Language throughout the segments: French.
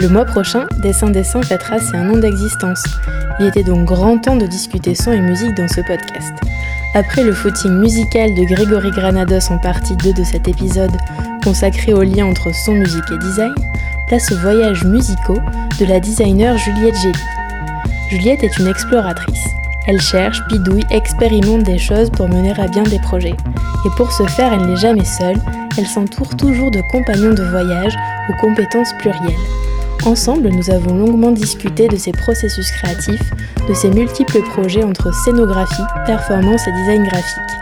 Le mois prochain, Dessin Dessin fêtera ses un an d'existence. Il était donc grand temps de discuter son et musique dans ce podcast. Après le footing musical de Grégory Granados en partie 2 de cet épisode, consacré au lien entre son musique et design, place aux voyages musicaux de la designer Juliette Gély. Juliette est une exploratrice. Elle cherche, bidouille, expérimente des choses pour mener à bien des projets. Et pour ce faire, elle n'est jamais seule, elle s'entoure toujours de compagnons de voyage aux compétences plurielles. Ensemble, nous avons longuement discuté de ses processus créatifs, de ses multiples projets entre scénographie, performance et design graphique.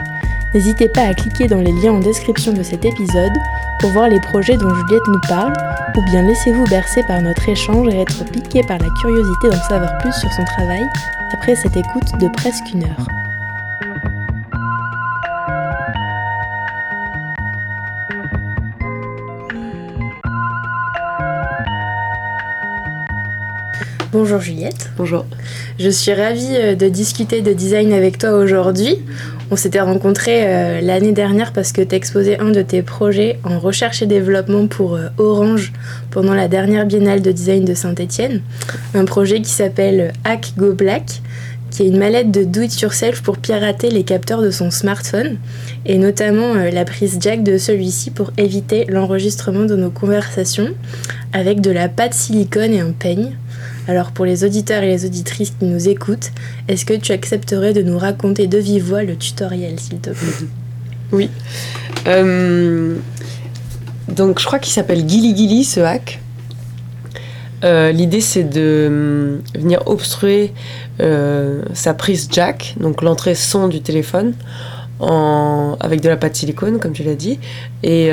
N'hésitez pas à cliquer dans les liens en description de cet épisode pour voir les projets dont Juliette nous parle, ou bien laissez-vous bercer par notre échange et être piqué par la curiosité d'en savoir plus sur son travail après cette écoute de presque une heure. Bonjour Juliette. Bonjour. Je suis ravie euh, de discuter de design avec toi aujourd'hui. On s'était rencontrés euh, l'année dernière parce que tu exposé un de tes projets en recherche et développement pour euh, Orange pendant la dernière biennale de design de Saint-Étienne. Un projet qui s'appelle Hack Go Black, qui est une mallette de do-it-yourself pour pirater les capteurs de son smartphone et notamment la prise jack de celui-ci pour éviter l'enregistrement de nos conversations avec de la pâte silicone et un peigne. Alors pour les auditeurs et les auditrices qui nous écoutent, est-ce que tu accepterais de nous raconter de vive voix le tutoriel, s'il te plaît? Oui. Euh, donc je crois qu'il s'appelle Gilly Gilly, ce hack. Euh, l'idée c'est de hum, venir obstruer euh, sa prise jack, donc l'entrée son du téléphone, avec de la pâte silicone, comme tu l'as dit. Et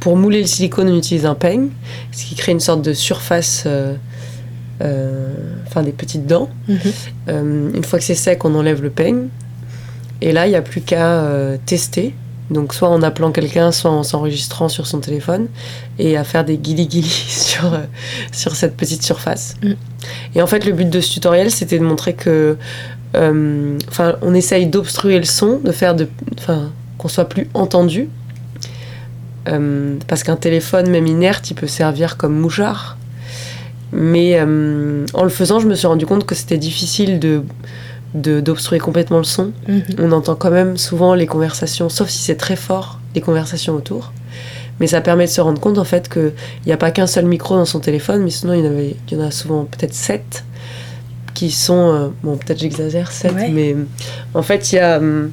pour mouler le silicone, on utilise un peigne, ce qui crée une sorte de surface euh, enfin des petites dents. Mhm. Euh, une fois que c'est sec, on enlève le peigne. Et là, il n'y a plus qu'à euh, tester. Donc soit en appelant quelqu'un, soit en s'enregistrant sur son téléphone et à faire des guili-guili sur, sur cette petite surface. Mhm. Et en fait, le but de ce tutoriel, c'était de montrer que... Enfin, on essaye d'obstruer le son, de faire de... Enfin, qu'on soit plus entendu. parce qu'un téléphone, même inerte, il peut servir comme mouchard. Mais euh, en le faisant, je me suis rendu compte que c'était difficile de d'obstruer complètement le son. Mhm. On entend quand même souvent les conversations, sauf si c'est très fort, les conversations autour. Mais ça permet de se rendre compte en fait qu'il n'y a pas qu'un seul micro dans son téléphone, mais sinon il y en, avait, il y en a souvent peut-être sept qui sont... Euh, bon, peut-être j'exagère, sept, mais en fait il y a hum,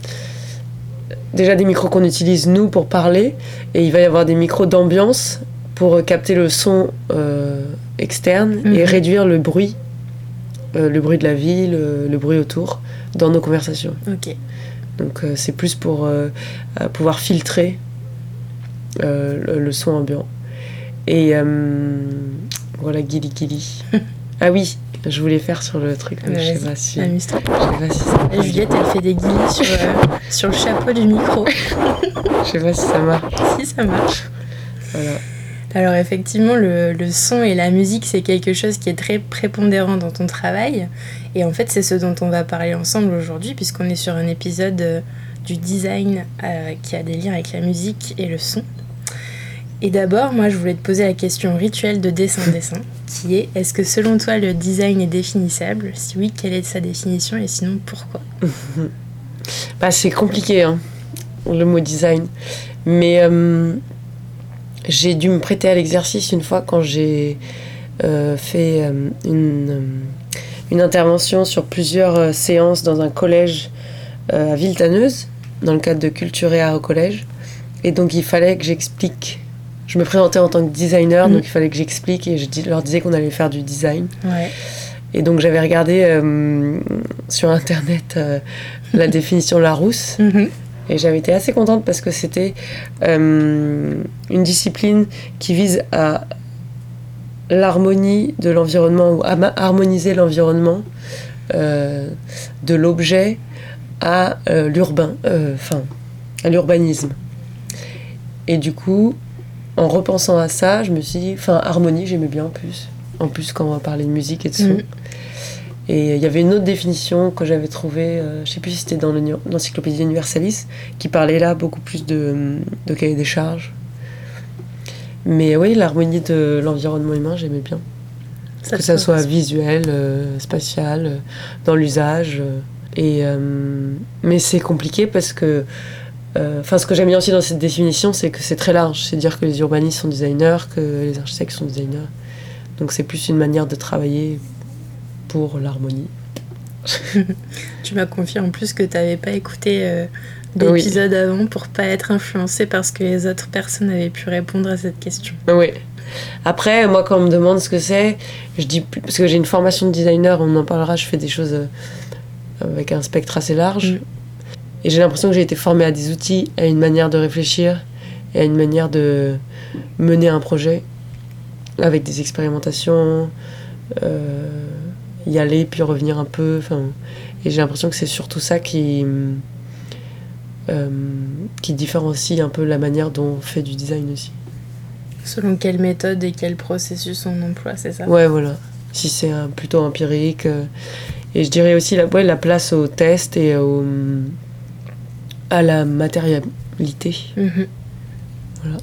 déjà des micros qu'on utilise nous pour parler, et il va y avoir des micros d'ambiance pour capter le son euh, externe et mhm. réduire le bruit, euh, le bruit de la ville, euh, le bruit autour, dans nos conversations. Ok. Donc c'est plus pour pouvoir filtrer le, son ambiant. Et voilà, Gilly Gilly. ah oui, je voulais faire sur le truc, mais je sais pas si. Je sais pas si Juliette, elle fait des guillis sur, sur le chapeau du micro. je sais pas si ça marche. Si, ça marche. Voilà. Alors effectivement, le, son et la musique, c'est quelque chose qui est très prépondérant dans ton travail. Et en fait, c'est ce dont on va parler ensemble aujourd'hui, puisqu'on est sur un épisode euh, du design euh, qui a des liens avec la musique et le son. Et d'abord, moi, je voulais te poser la question rituelle de dessin-dessin, qui est est-ce que selon toi, le design est définissable? Si oui, quelle est sa définition? Et sinon pourquoi? Bah, C'est compliqué, hein, le mot design. Mais euh, j'ai dû me prêter à l'exercice une fois quand j'ai euh, fait euh, une, euh, une, intervention sur plusieurs séances dans un collège à Villetaneuse, dans le cadre de Culture et Art au collège. Et donc il fallait que j'explique. Je me présentais en tant que designer, donc mm. il fallait que j'explique et je leur disais qu'on allait faire du design. Et donc j'avais regardé sur internet la définition Larousse. Mm-hmm. Et j'avais été assez contente parce que c'était euh, une discipline qui vise à l'harmonie de l'environnement ou harmoniser l'environnement euh, de l'objet à euh, l'urbain, enfin à l'urbanisme. Et du coup, en repensant à ça, je me suis dit, enfin harmonie, j'aimais bien en plus. En plus, quand on va parler de musique et de son. Mm. Et il y avait une autre définition que j'avais trouvée, je sais plus si c'était dans l'encyclopédie Universalis, qui parlait là beaucoup plus de, de cahier des charges mais oui, l'harmonie de l'environnement humain, j'aimais bien. que ça soit visuel, euh, spatial, euh, dans l'usage. Euh, et, mais c'est compliqué parce que. Enfin, ce que j'aime bien aussi dans cette définition, c'est que c'est très large. C'est dire que les urbanistes sont designers, que les architectes sont designers. Donc c'est plus une manière de travailler pour l'harmonie. tu m'as confié en plus que tu n'avais pas écouté d'épisodes avant pour pas être influencé parce que les autres personnes avaient pu répondre à cette question. Oui. Après, moi, quand on me demande ce que c'est, je dis parce que j'ai une formation de designer, on en parlera. Je fais des choses euh, avec un spectre assez large, mm. et j'ai l'impression que j'ai été formée à des outils, à une manière de réfléchir et à une manière de mener un projet avec des expérimentations, euh, y aller puis revenir un peu. Enfin, et j'ai l'impression que c'est surtout ça qui euh, qui différencie un peu la manière dont on fait du design aussi. Selon quelle méthode et quel processus on emploie, c'est ça? Ouais, voilà. Si c'est plutôt empirique. Euh, et je dirais aussi la, ouais, la place au test et au, à la matérialité. Mhm. Voilà.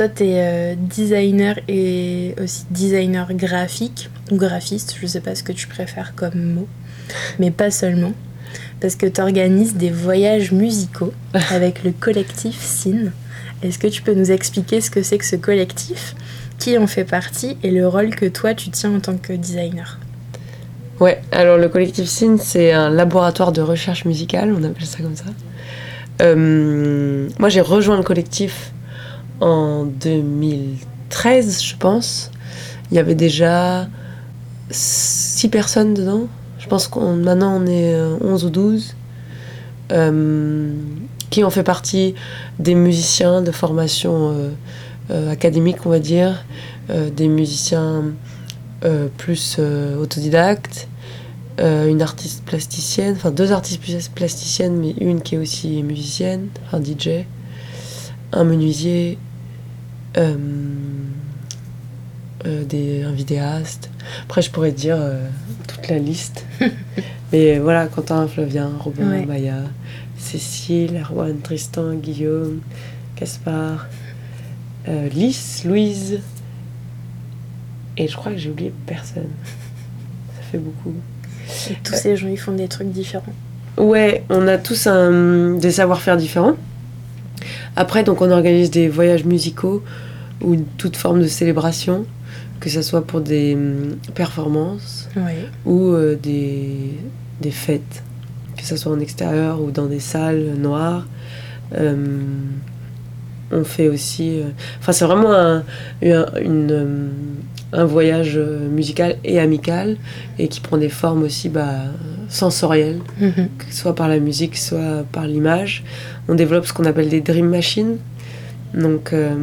Toi, tu es euh, designer et aussi designer graphique ou graphiste, je sais pas ce que tu préfères comme mot, mais pas seulement, parce que tu organises des voyages musicaux avec le collectif SIN. Est-ce que tu peux nous expliquer ce que c'est que ce collectif, qui en fait partie et le rôle que toi tu tiens en tant que designer? Ouais, alors le collectif SIN, c'est un laboratoire de recherche musicale, on appelle ça comme ça. Euh, moi, j'ai rejoint le collectif en 2013, je pense. Il y avait déjà 6 personnes dedans. Je pense qu'on maintenant on est 11 euh, ou 12. Euh, qui ont fait partie des musiciens de formation euh, académique, on va dire, des musiciens plus autodidactes, une artiste plasticienne, enfin deux artistes plasticiennes, mais une qui est aussi musicienne, un DJ, un menuisier euh, euh, des, un vidéaste. Après, je pourrais dire euh, toute la liste. Mais voilà, Quentin, Flavien, Robin, Maya, Cécile, Erwan, Tristan, Guillaume, Caspar, Lys, Louise. Et je crois que j'ai oublié personne. Ça fait beaucoup. Et tous ces gens, ils font des trucs différents. Ouais, on a tous un, des savoir-faire différents. Après, donc, on organise des voyages musicaux ou toute forme de célébration, que ce soit pour des hum, performances ou euh, des, des, fêtes, que ce soit en extérieur ou dans des salles noires. Hum, on fait aussi. Enfin, c'est vraiment un, une, un voyage musical et amical et qui prend des formes aussi bah, sensorielles, Mhm. soit par la musique, soit par l'image. On développe ce qu'on appelle des dream machines. Donc, euh,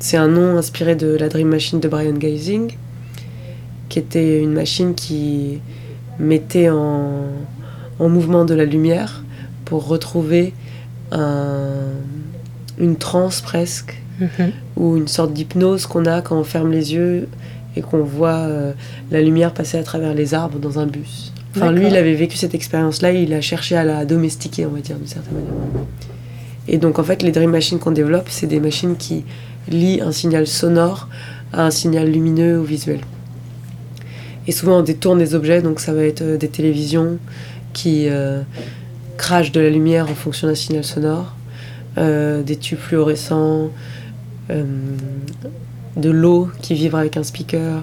c'est un nom inspiré de la dream machine de Brian Geising, qui était une machine qui mettait en, en mouvement de la lumière pour retrouver un- une transe presque Mhm. ou une sorte d'hypnose qu'on a quand on ferme les yeux et qu'on voit euh, la lumière passer à travers les arbres dans un bus. Enfin, lui, il avait vécu cette expérience-là, il a cherché à la domestiquer, on va dire, d'une certaine manière. Et donc, en fait, les Dream Machines qu'on développe, c'est des machines qui lient un signal sonore à un signal lumineux ou visuel. Et souvent, on détourne des objets, donc ça va être euh, des télévisions qui euh, crachent de la lumière en fonction d'un signal sonore, des tubes fluorescents, euh, de l'eau qui vibre avec un speaker.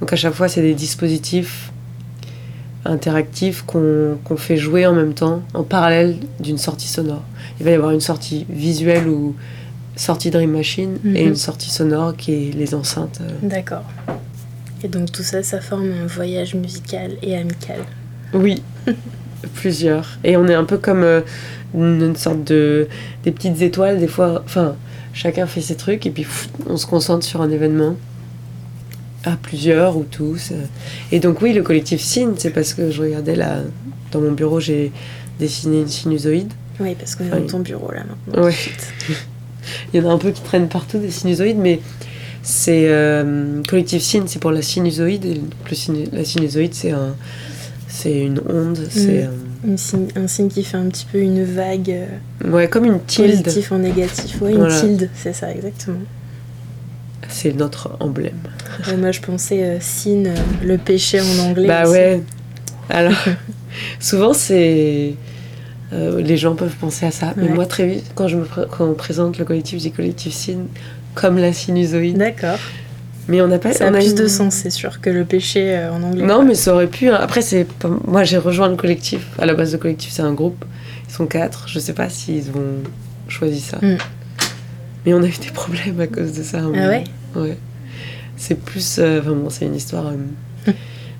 Donc à chaque fois, c'est des dispositifs interactifs qu'on fait jouer en même temps, en parallèle d'une sortie sonore. Il va y avoir une sortie visuelle ou sortie Dream Machine et Mhm. une sortie sonore qui est les enceintes. euh. D'accord. Et donc tout ça, ça forme un voyage musical et amical. Oui, plusieurs. Et on est un peu comme euh, une, sorte de des petites étoiles des fois. Enfin, chacun fait ses trucs et puis pff, on se concentre sur un événement à plusieurs ou tous. euh. Et donc oui, le collectif Signe, c'est parce que je regardais là dans mon bureau, j'ai dessiné une sinusoïde. Oui, parce qu'on est dans ton bureau là maintenant. Ouais. Il y en a un peu qui traînent partout des sinusoïdes, mais c'est euh, collectif Signe, c'est pour la sinusoïde. Et le la sinusoïde, c'est un, c'est une onde, c'est Une signe- un signe qui fait un petit peu une vague euh, ouais comme une tilde. positif en négatif. Voilà. une tilde, c'est ça exactement. C'est notre emblème. Ouais, moi je pensais euh, sin, euh, le péché en anglais. Bah aussi. ouais. Alors, souvent c'est. euh, les gens peuvent penser à ça. Mais Ouais. moi, très vite, quand, je me quand on présente le collectif, je dis collectif Signe comme la sinusoïde. D'accord. Mais on n'a pas. Ça a plus une- de sens, c'est sûr, que le péché euh, en anglais. Non, quoi. mais ça aurait pu. hein. Après, c'est moi, j'ai rejoint le collectif. À la base, le collectif, c'est un groupe. Ils sont quatre. Je sais pas s'ils ont choisi ça. Mm. Mais on a eu des problèmes à cause de ça. un Ah moment. ouais? Ouais. C'est plus. euh, Enfin bon, c'est une histoire. euh,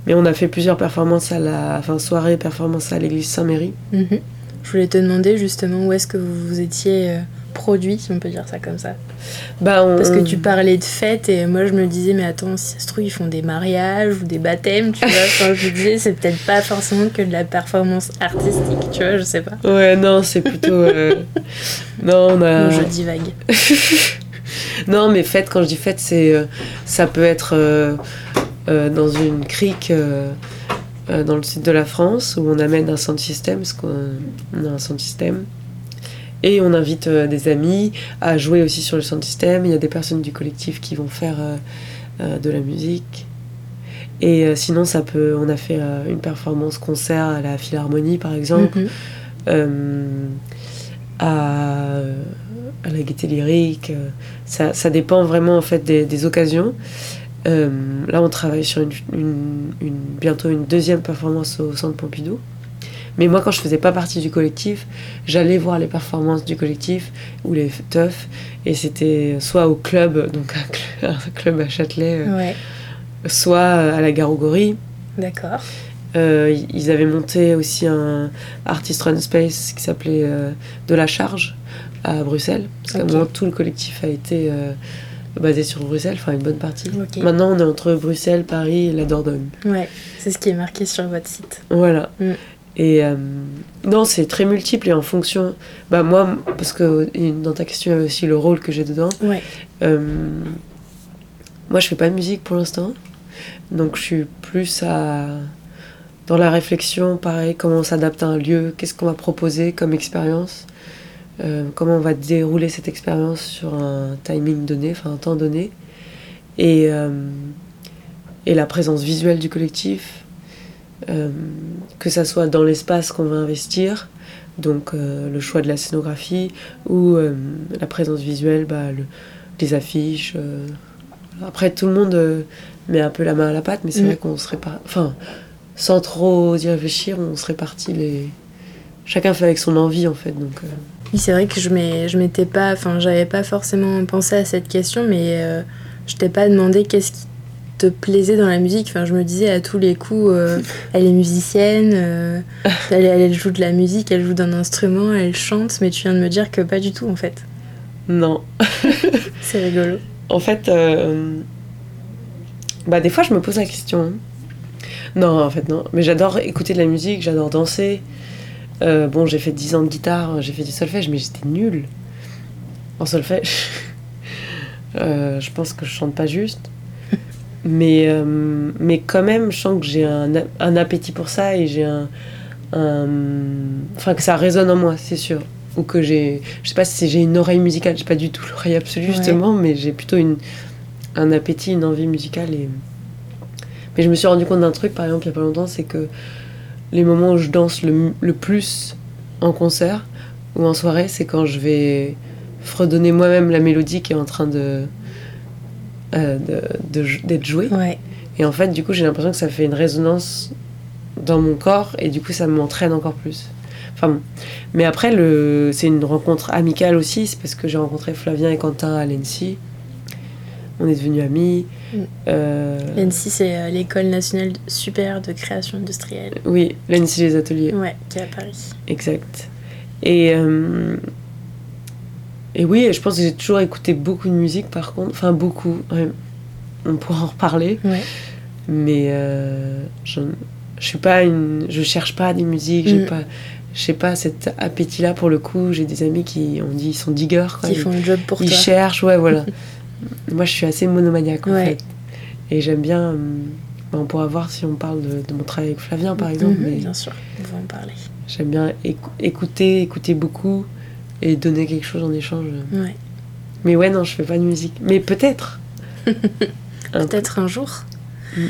Mais on a fait plusieurs performances à la. Enfin, soirée, performance à l'église Saint-Méry. Mhm. Je voulais te demander justement où est-ce que vous vous étiez produit, si on peut dire ça comme ça. Bah, on- Parce que tu parlais de fêtes et moi je me disais, mais attends, si ça se trouve, ils font des mariages ou des baptêmes, tu vois. Enfin, je me disais, c'est peut-être pas forcément que de la performance artistique, tu vois, je sais pas. Ouais, non, c'est plutôt. euh, non, on a. Non, je divague. Non, mais fête, quand je dis fête, c'est, euh, ça peut être euh, euh, dans une crique euh, euh, dans le sud de la France où on amène un sound system, parce qu'on on a un sound system. Et on invite euh, des amis à jouer aussi sur le sound system. Il y a des personnes du collectif qui vont faire euh, euh, de la musique. Et sinon, ça peut. On a fait une performance concert à la Philharmonie, par exemple Mhm. euh, à, à la gaieté lyrique. Ça, ça dépend vraiment en fait des, des occasions. Euh, là, on travaille sur une, une- une- bientôt une deuxième performance au Centre Pompidou. Mais moi, quand je faisais pas partie du collectif, j'allais voir les performances du collectif ou les teufs. Et c'était soit au club, donc un, cl- un club à Châtelet, euh, Ouais, soit à la Gorilles. d'accord. Euh, ils avaient monté aussi un Artist Run Space qui s'appelait euh, De la Charge à Bruxelles. Parce qu'à un moment, tout le collectif a été euh, basé sur Bruxelles, enfin une bonne partie. Maintenant, on est entre Bruxelles, Paris et la Dordogne. Ouais, c'est ce qui est marqué sur votre site. Voilà. Mm. Et euh, non, c'est très multiple et en fonction. Bah, moi, parce que dans ta question, il y avait aussi le rôle que j'ai dedans. Ouais, Euh, moi, je fais pas de musique pour l'instant. Donc, je suis plus à. Dans la réflexion, pareil, comment on s'adapte à un lieu, qu'est-ce qu'on va proposer comme expérience, euh, comment on va dérouler cette expérience sur un timing donné, enfin un temps donné. Et, euh, et la présence visuelle du collectif, euh, que ça soit dans l'espace qu'on va investir, donc euh, le choix de la scénographie, ou euh, la présence visuelle, bah, le, les affiches. Après, tout le monde met un peu la main à la pâte, mais c'est Mm. vrai qu'on se répare. Enfin, sans trop y réfléchir, on se répartit les. Chacun fait avec son envie, en fait. Donc. Oui, c'est vrai que je m'étais pas, enfin, j'avais pas forcément pensé à cette question, mais je t'ai pas demandé qu'est-ce qui te plaisait dans la musique. Enfin, je me disais à tous les coups, euh, elle est musicienne, euh, elle, elle joue de la musique, elle joue d'un instrument, elle chante, mais tu viens de me dire que pas du tout en fait. Non. C'est rigolo. En fait, euh, bah, des fois, je me pose la question. Non, en fait, non. Mais j'adore écouter de la musique, j'adore danser. Bon, j'ai fait 10 ans de guitare, j'ai fait du solfège, mais j'étais nulle en solfège. Je pense que je chante pas juste. Mais, euh, mais quand même, je sens que j'ai un, un appétit pour ça et j'ai un, un- Enfin, que ça résonne en moi, c'est sûr. Ou que j'ai. Je sais pas si j'ai une oreille musicale, j'ai pas du tout l'oreille absolue, Ouais. justement, mais j'ai plutôt une, un appétit, une envie musicale. Et... Mais je me suis rendu compte d'un truc, par exemple, il y a pas longtemps, c'est que les moments où je danse le, le plus en concert ou en soirée, c'est quand je vais fredonner moi-même la mélodie qui est en train de euh, de- de- d'être. Ouais. Et en fait, du coup, j'ai l'impression que ça fait une résonance dans mon corps et du coup, ça m'entraîne encore plus. Enfin bon. Mais après, le... c'est une rencontre amicale aussi. C'est parce que j'ai rencontré Flavien et Quentin à l'ENSI. On est devenus amis. Mm. Euh, L'ENSI, c'est euh, l'école nationale supérieure de création industrielle. Oui, l'ENSI les ateliers. Ouais, qui est à Paris. Exact. Et, euh, et oui, je pense que j'ai toujours écouté beaucoup de musique par contre. Enfin, beaucoup. ouais. On pourra en reparler. Ouais. Mais euh, je, je suis pas une. Je cherche pas des musiques. J'ai Mm. pas. Je sais pas cet appétit-là pour le coup. J'ai des amis qui ont dit ils sont diggers. Quoi. Qui Ils, font le job pour ils toi. cherchent, ouais, voilà. Moi, je suis assez monomaniaque en Ouais. fait. Et j'aime bien. euh, bah, on pourra voir si on parle de, de mon travail avec Flavien par exemple. Mais Bien sûr, on va en parler. J'aime bien écou- écouter, écouter beaucoup et donner quelque chose en échange. Ouais. Mais ouais, non, je fais pas de musique. Mais peut-être. Peut-être un jour. Mm.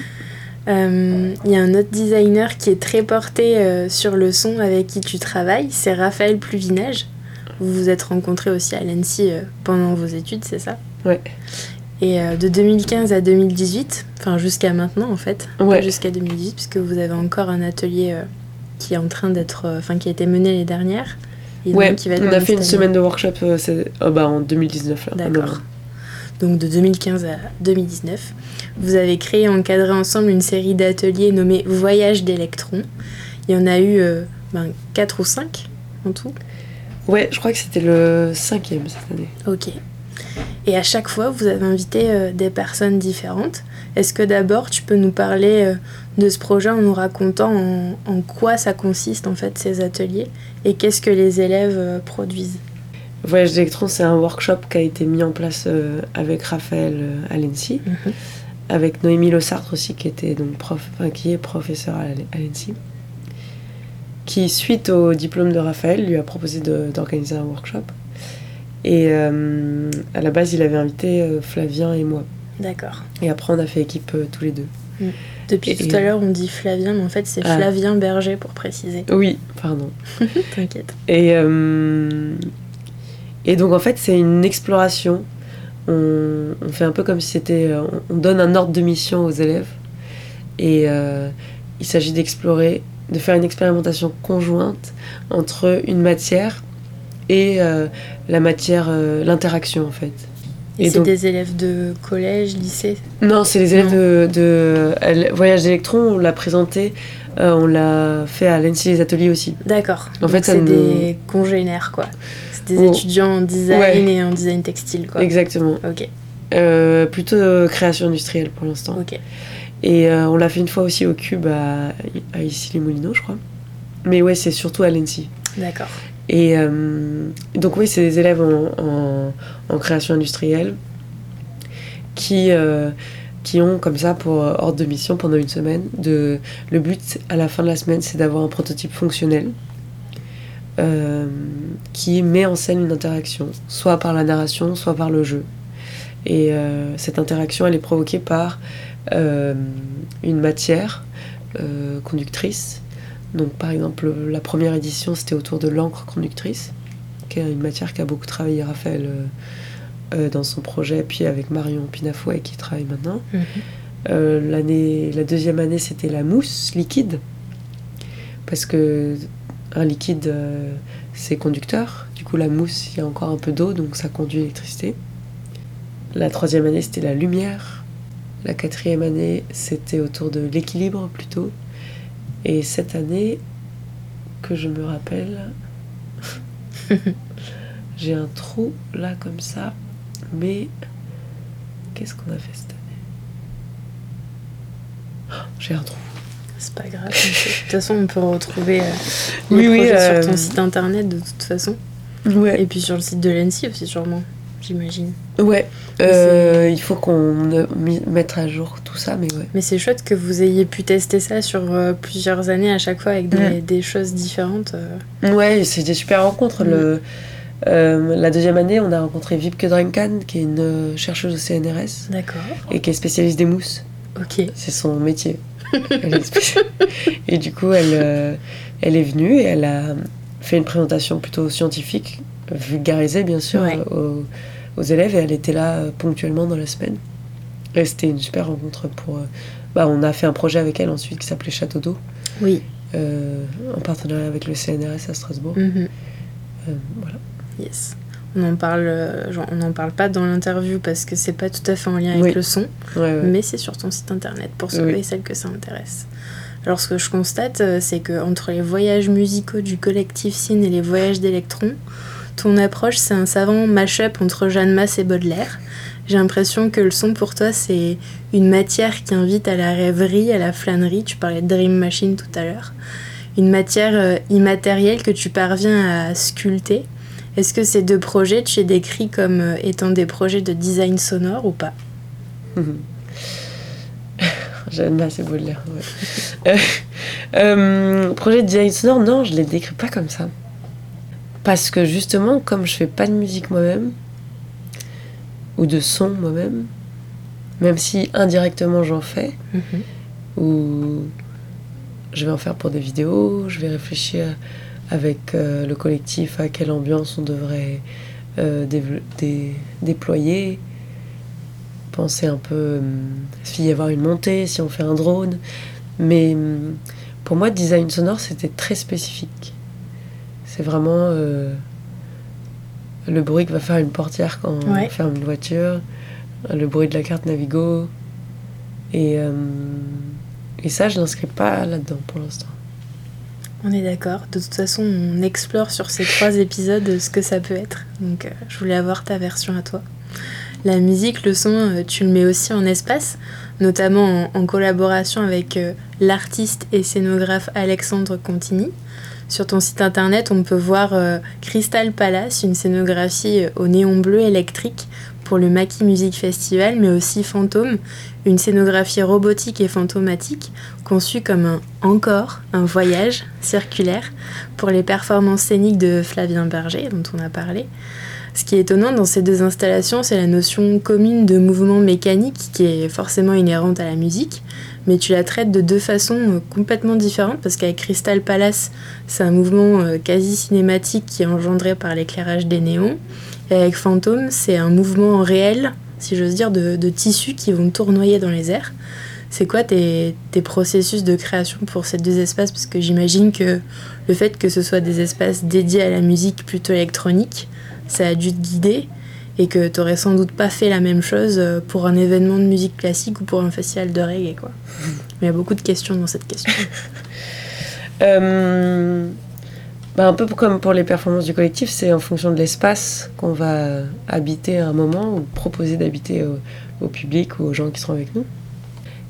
Euh, Il y a un autre designer qui est très porté euh, sur le son avec qui tu travailles, c'est Raphaël Pluvinage. Vous vous êtes rencontrés aussi à l'ENSI euh, pendant vos études, c'est ça? Ouais. Et de 2015 à 2018, enfin jusqu'à maintenant en fait, Ouais. jusqu'à 2018, puisque vous avez encore un atelier qui est en train d'être, enfin qui a été mené l'année dernière. Et Ouais, donc qui va être on a fait une semaine de workshop euh, oh, bah, en 2019. Là, en D'accord. Donc de 2015 à 2019, vous avez créé et encadré ensemble une série d'ateliers nommés Voyage d'électrons. Il y en a eu euh, ben, 4 ou 5 en tout. Ouais, je crois que c'était le cinquième cette année. Ok. Et à chaque fois, vous avez invité euh, des personnes différentes. Est-ce que d'abord, tu peux nous parler euh, de ce projet en nous racontant en, en quoi ça consiste en fait ces ateliers et qu'est-ce que les élèves euh, produisent? Voyage d'électrons, c'est un workshop qui a été mis en place euh, avec Raphaël euh, à l'ENSI, Mhm. avec Noémie Le Sartre aussi, qui, était donc prof, enfin, qui est professeur à l'ENSI, qui, suite au diplôme de Raphaël, lui a proposé d'organiser un workshop. Et euh, à la base, il avait invité Flavien et moi. D'accord. Et après, on a fait équipe euh, tous les deux. Depuis Et- tout à l'heure, on dit Flavien, mais en fait, c'est Ah. Flavien Berger pour préciser. Oui, pardon. T'inquiète. Et, euh, et donc en fait c'est une exploration. On, on fait un peu comme si c'était... euh, On donne un ordre de mission aux élèves. Et il s'agit d'explorer, de faire une expérimentation conjointe entre une matière et euh, la matière, euh, l'interaction en fait. Et, Et c'est donc- des élèves de collège, lycée Non, c'est les élèves Non. de, Voyage d'électrons, on l'a présenté, euh, on l'a fait à l'ENSI les ateliers aussi. D'accord. En Donc fait, c'est nous- des congénères, quoi. C'est des étudiants en design Ouais. et en design textile, quoi. Exactement. Ok, Euh, plutôt euh, création industrielle pour l'instant. ok. Et euh, on l'a fait une fois aussi au Cube à, à Issy-les-Moulineaux, je crois. Mais ouais, c'est surtout à l'ENSI. D'accord. Et euh, donc oui, c'est des élèves en, création industrielle qui, euh, qui ont comme ça pour euh, ordre de mission pendant une semaine. Le but à la fin de la semaine, c'est d'avoir un prototype fonctionnel qui met en scène une interaction, soit par la narration, soit par le jeu. Et cette interaction, elle est provoquée par une matière conductrice. Donc, par exemple, la première édition, c'était autour de l'encre conductrice, qui est une matière qu'a beaucoup travaillé Raphaël euh, euh, dans son projet, puis avec Marion Pinafouet qui travaille maintenant. Mhm. Euh, l'année, la deuxième année, c'était la mousse liquide, parce que un liquide, c'est conducteur. Du coup, la mousse, il y a encore un peu d'eau, donc ça conduit l'électricité. La troisième année, c'était la lumière. La quatrième année, c'était autour de l'équilibre plutôt. Et cette année, que je me rappelle, j'ai un trou là comme ça. Mais qu'est-ce qu'on a fait cette année? Oh, J'ai un trou. C'est pas grave. De toute façon, on peut retrouver euh, Oui, les oui, projets euh, sur ton site internet de toute façon. Ouais. Et puis sur le site de l'ENSI aussi, sûrement, j'imagine. Ouais. Euh, il faut qu'on euh, mette à jour tout ça, mais ouais. Mais c'est chouette que vous ayez pu tester ça sur euh, plusieurs années à chaque fois avec des, Mm. des choses différentes. Ouais, c'est des super rencontres. Le, euh, la deuxième année, on a rencontré Vipke Drenkan, qui est une chercheuse au CNRS D'accord. et qui est spécialiste des mousses. Ok. C'est son métier. Et du coup, elle, elle est venue et elle a fait une présentation plutôt scientifique, vulgarisée bien sûr, Ouais. aux, aux élèves et elle était là euh, ponctuellement dans la semaine. Et c'était une super rencontre pour. euh, bah, on a fait un projet avec elle ensuite qui s'appelait Château d'eau, Oui. euh, en partenariat avec le CNRS à Strasbourg. Euh, voilà. Yes. On en parle, genre, on n'en parle pas dans l'interview parce que c'est pas tout à fait en lien avec le son, Ouais, ouais. mais c'est sur ton site internet pour ceux et celles que ça intéresse. Alors ce que je constate, c'est que entre les voyages musicaux du collectif Cine et les voyages d'électrons, ton approche c'est un savant mash-up entre Jeanne Masse et Baudelaire. J'ai l'impression que le son pour toi c'est une matière qui invite à la rêverie, à la flânerie. Tu parlais de Dream Machine tout à l'heure. Une matière euh, immatérielle que tu parviens à sculpter. Est-ce que ces deux projets, tu les décris comme euh, étant des projets de design sonore ou pas? Jeanne Masse et Baudelaire. ouais. Euh, projet de design sonore, non, je les décris pas comme ça. Parce que justement, comme je fais pas de musique moi-même, ou de son moi-même, même si indirectement j'en fais, ou je vais en faire pour des vidéos, je vais réfléchir avec euh, le collectif à quelle ambiance on devrait euh, dé- déployer, penser un peu hum, s'il y avoir une montée, si on fait un drone. Mais pour moi, design sonore, c'était très spécifique. C'est vraiment euh, le bruit que va faire une portière quand Ouais. on ferme une voiture, le bruit de la carte Navigo. Et, euh, et ça, je n'inscris pas là-dedans pour l'instant. On est d'accord. De toute façon, on explore sur ces trois épisodes ce que ça peut être. Donc, euh, je voulais avoir ta version à toi. La musique, le son, tu le mets aussi en espace, notamment en, en collaboration avec l'artiste et scénographe Alexandre Contigny. Sur ton site internet, on peut voir euh, Crystal Palace, une scénographie euh, au néon bleu électrique pour le Maki Music Festival, mais aussi Fantôme, une scénographie robotique et fantomatique conçue comme un encore, un voyage circulaire pour les performances scéniques de Flavien Berger, dont on a parlé. Ce qui est étonnant dans ces deux installations, c'est la notion commune de mouvement mécanique qui est forcément inhérente à la musique, mais tu la traites de deux façons euh, complètement différentes parce qu'avec Crystal Palace, c'est un mouvement euh, quasi cinématique qui est engendré par l'éclairage des néons, et avec Phantom, c'est un mouvement réel, si j'ose dire, de, de tissus qui vont tournoyer dans les airs. C'est quoi tes, tes processus de création pour ces deux espaces? Parce que j'imagine que le fait que ce soit des espaces dédiés à la musique plutôt électronique, ça a dû te guider et que tu aurais sans doute pas fait la même chose euh, pour un événement de musique classique ou pour un festival de reggae. Quoi. Mais il y a beaucoup de questions dans cette question. Euh, bah, un peu comme pour les performances du collectif, c'est en fonction de l'espace qu'on va habiter à un moment ou proposer d'habiter au, au public ou aux gens qui seront avec nous.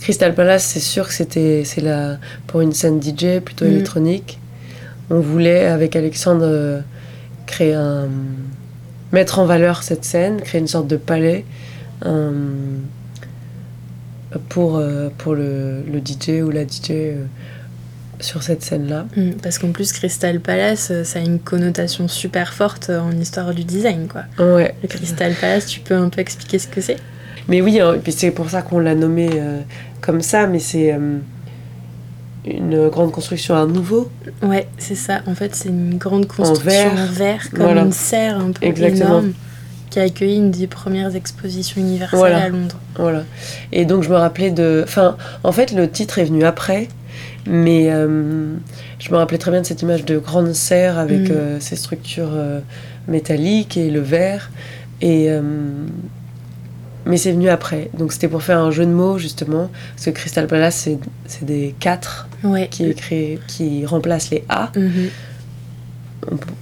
Crystal Palace, c'est sûr que c'était c'est la pour une scène DJ plutôt Mhm. électronique. On voulait avec Alexandre euh, créer un mettre en valeur cette scène, créer une sorte de palais un- pour euh, pour le, le DJ ou la DJ euh, sur cette scène-là. Mm, Parce qu'en plus, Crystal Palace, euh, ça a une connotation super forte euh, en histoire du design. Quoi. Ouais. Le Crystal Palace, tu peux un peu expliquer ce que c'est? Mais oui, hein, et puis c'est pour ça qu'on l'a nommé euh, comme ça, mais c'est euh, une grande construction à nouveau. Ouais, c'est ça. En fait, c'est une grande construction en verre, comme Voilà. une serre un peu Exactement. énorme, qui a accueilli une des premières expositions universelles à Londres. Voilà. Et donc je me rappelais de... Enfin, en fait, le titre est venu après, mais euh, je me rappelais très bien de cette image de grande serre avec mm. euh, ces structures euh, métalliques et le verre. Et, mais c'est venu après. Donc c'était pour faire un jeu de mots, justement. Parce que Crystal Palace, c'est des quatre qui, qui remplacent les A. Mm-hmm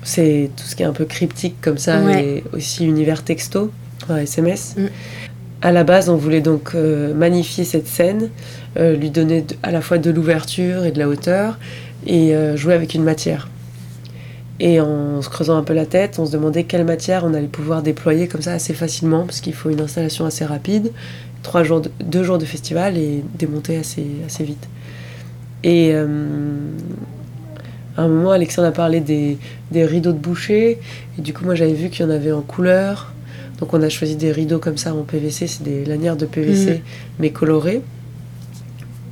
c'est tout ce qui est un peu cryptique comme ça, et aussi univers texto, SMS. Mm. À la base, on voulait donc euh, magnifier cette scène, euh, lui donner à la fois de l'ouverture et de la hauteur, et euh, jouer avec une matière. Et en se creusant un peu la tête, on se demandait quelle matière on allait pouvoir déployer comme ça assez facilement, parce qu'il faut une installation assez rapide, trois jours deux jours de festival et démonter assez, assez vite. Et à un moment, Alexandre a parlé des, rideaux de boucher. Et du coup, moi, j'avais vu qu'il y en avait en couleur. Donc, on a choisi des rideaux comme ça en PVC. C'est des lanières de PVC, mm. mais colorées.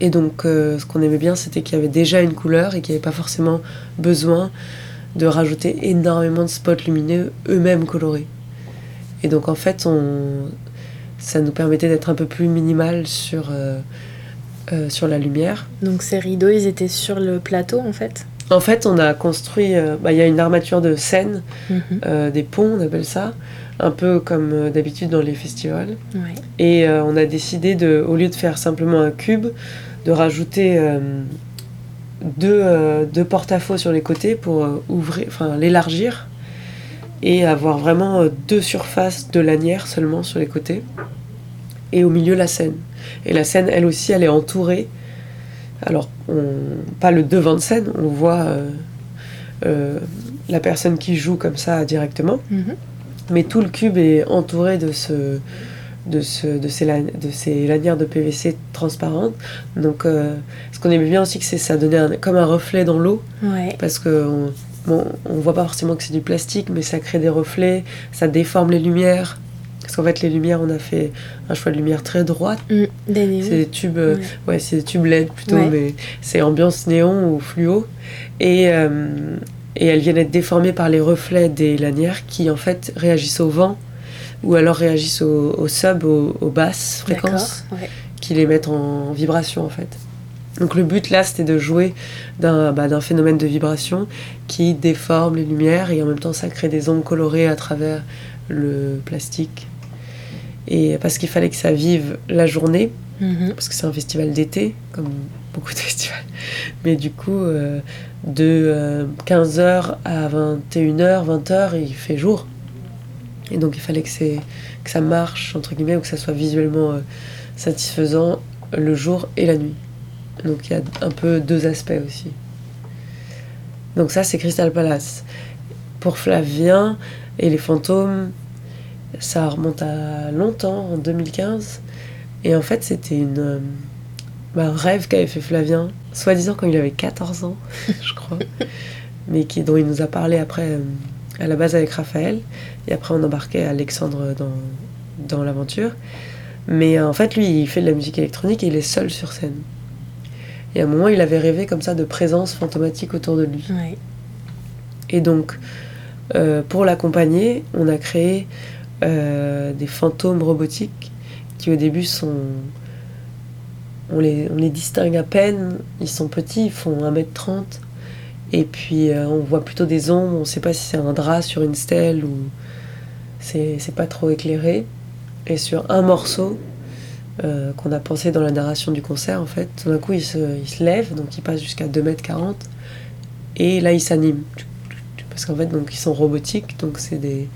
Et donc, euh, ce qu'on aimait bien, c'était qu'il y avait déjà une couleur et qu'il n'y avait pas forcément besoin de rajouter énormément de spots lumineux eux-mêmes colorés. Et donc, en fait, on... ça nous permettait d'être un peu plus minimal sur, euh, euh, sur la lumière. Donc, ces rideaux, ils étaient sur le plateau, en fait? En fait, on a construit. Euh, bah, il y a une armature de scène, mhm. des ponts, on appelle ça, un peu comme d'habitude dans les festivals. Et on a décidé, de, au lieu de faire simplement un cube, de rajouter deux, deux porte-à-faux sur les côtés pour ouvrir, enfin l'élargir et avoir vraiment deux surfaces de lanière seulement sur les côtés. Et au milieu, la scène. Et la scène, elle aussi, elle est entourée alors, pas le devant de scène, on voit euh, euh, la personne qui joue comme ça directement, mhm. mais tout le cube est entouré de, ce, de, ce, de, ces, de ces lanières de PVC transparentes. Donc, euh, ce qu'on aimait bien aussi, c'est que ça donnait comme un reflet dans l'eau, parce que on, on voit pas forcément que c'est du plastique, mais ça crée des reflets, ça déforme les lumières. Parce qu'en fait, les lumières, on a fait un choix de lumière très droite. Mm, c'est des tubes, euh, ouais, c'est des tubes LED plutôt, mais c'est ambiance néon ou fluo. Et, euh, et elles viennent être déformées par les reflets des lanières qui, en fait, réagissent au vent ou alors réagissent au, sub, aux, basses fréquences, qui les mettent en vibration, en fait. Donc le but là, c'était de jouer d'un bah, phénomène de vibration qui déforme les lumières et en même temps ça crée des ondes colorées à travers le plastique et parce qu'il fallait que ça vive la journée, mhm. parce que c'est un festival d'été, comme beaucoup de festivals. Mais du coup, euh, de 15h euh, à 21h, 20h, il fait jour. Et donc il fallait que, que ça marche, entre guillemets, ou que ça soit visuellement euh, satisfaisant le jour et la nuit. Donc il y a un peu deux aspects aussi. Donc ça, c'est Crystal Palace. Pour Flavien et les fantômes, ça remonte à longtemps, en 2015. Et en fait, c'était une, euh, bah, un rêve qu'avait fait Flavien, soi-disant quand il avait 14 ans, je crois, mais qui, dont il nous a parlé après, euh, à la base avec Raphaël. Et après, on embarquait Alexandre dans, dans l'aventure. Mais en fait, lui, il fait de la musique électronique et il est seul sur scène. Et à un moment, il avait rêvé comme ça de présence fantomatique autour de lui. Et donc, euh, pour l'accompagner, on a créé euh, des fantômes robotiques qui au début sont... On les, on les distingue à peine, ils sont petits, ils font 1m30. Et puis euh, on voit plutôt des ombres, on ne sait pas si c'est un drap sur une stèle ou c'est pas trop éclairé. Et sur un morceau euh, qu'on a pensé dans la narration du concert, en fait, tout d'un coup il se, il se lève, donc il passe jusqu'à 2m40, et là il s'anime. Parce qu'en fait, donc, ils sont robotiques, donc c'est des,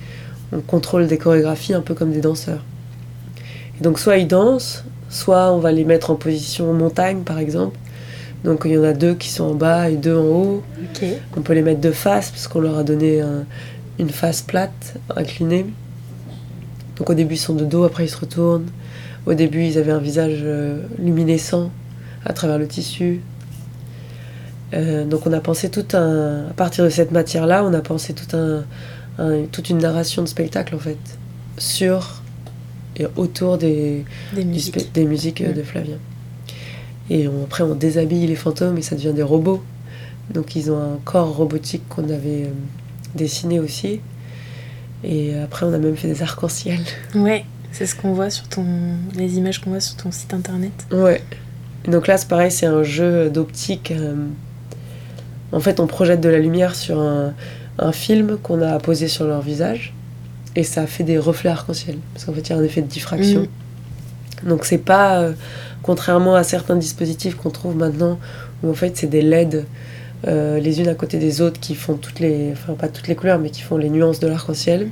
on contrôle des chorégraphies un peu comme des danseurs. Et donc soit ils dansent, soit on va les mettre en position montagne par exemple. Donc il y en a deux qui sont en bas et deux en haut. On peut les mettre de face parce qu'on leur a donné une face plate, inclinée. Donc au début ils sont de dos, après ils se retournent. Au début ils avaient un visage euh, luminescent à travers le tissu. Euh, donc on a pensé tout un... À partir de cette matière-là, on a pensé tout un, toute une narration de spectacle en fait sur et autour des, des musiques, des musiques de Flavien. Et après on déshabille les fantômes et ça devient des robots. Donc ils ont un corps robotique qu'on avait euh, dessiné aussi. Et après, on a même fait des arcs-en-ciel. Ouais, c'est ce qu'on voit sur ton. les images qu'on voit sur ton site internet. Ouais. Donc là, c'est pareil, c'est un jeu d'optique. euh, En fait, on projette de la lumière sur un, un film qu'on a posé sur leur visage. Et ça fait des reflets arc-en-ciel. Parce qu'en fait, il y a un effet de diffraction. Donc c'est pas, euh, contrairement à certains dispositifs qu'on trouve maintenant, où en fait c'est des LED euh, les unes à côté des autres qui font toutes les, enfin pas toutes les couleurs, mais qui font les nuances de l'arc-en-ciel,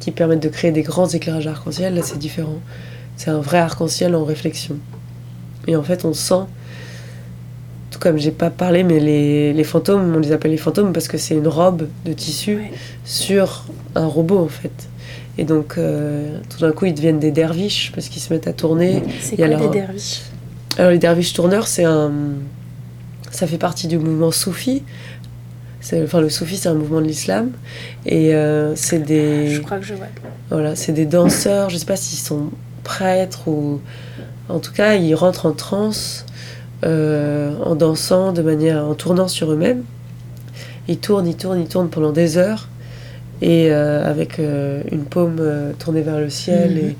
qui permettent de créer des grands éclairages arc-en-ciel. Là c'est différent. C'est un vrai arc-en-ciel en réflexion. Et en fait on sent, tout comme j'ai pas parlé, mais les, les fantômes, on les appelle les fantômes parce que c'est une robe de tissu Ouais. sur un robot en fait. Et donc euh, tout d'un coup ils deviennent des derviches parce qu'ils se mettent à tourner. C'est quoi leur- des derviches? Alors les derviches tourneurs, c'est un, ça fait partie du mouvement soufi. Enfin, le soufi, c'est un mouvement de l'islam, et euh, c'est Je des, crois que je vois. voilà, c'est des danseurs. Je sais pas s'ils sont prêtres ou, en tout cas, ils rentrent en transe euh, en dansant de manière, en tournant sur eux-mêmes. Ils tournent, ils tournent, ils tournent pendant des heures, et euh, avec euh, une paume euh, tournée vers le ciel Mhm. et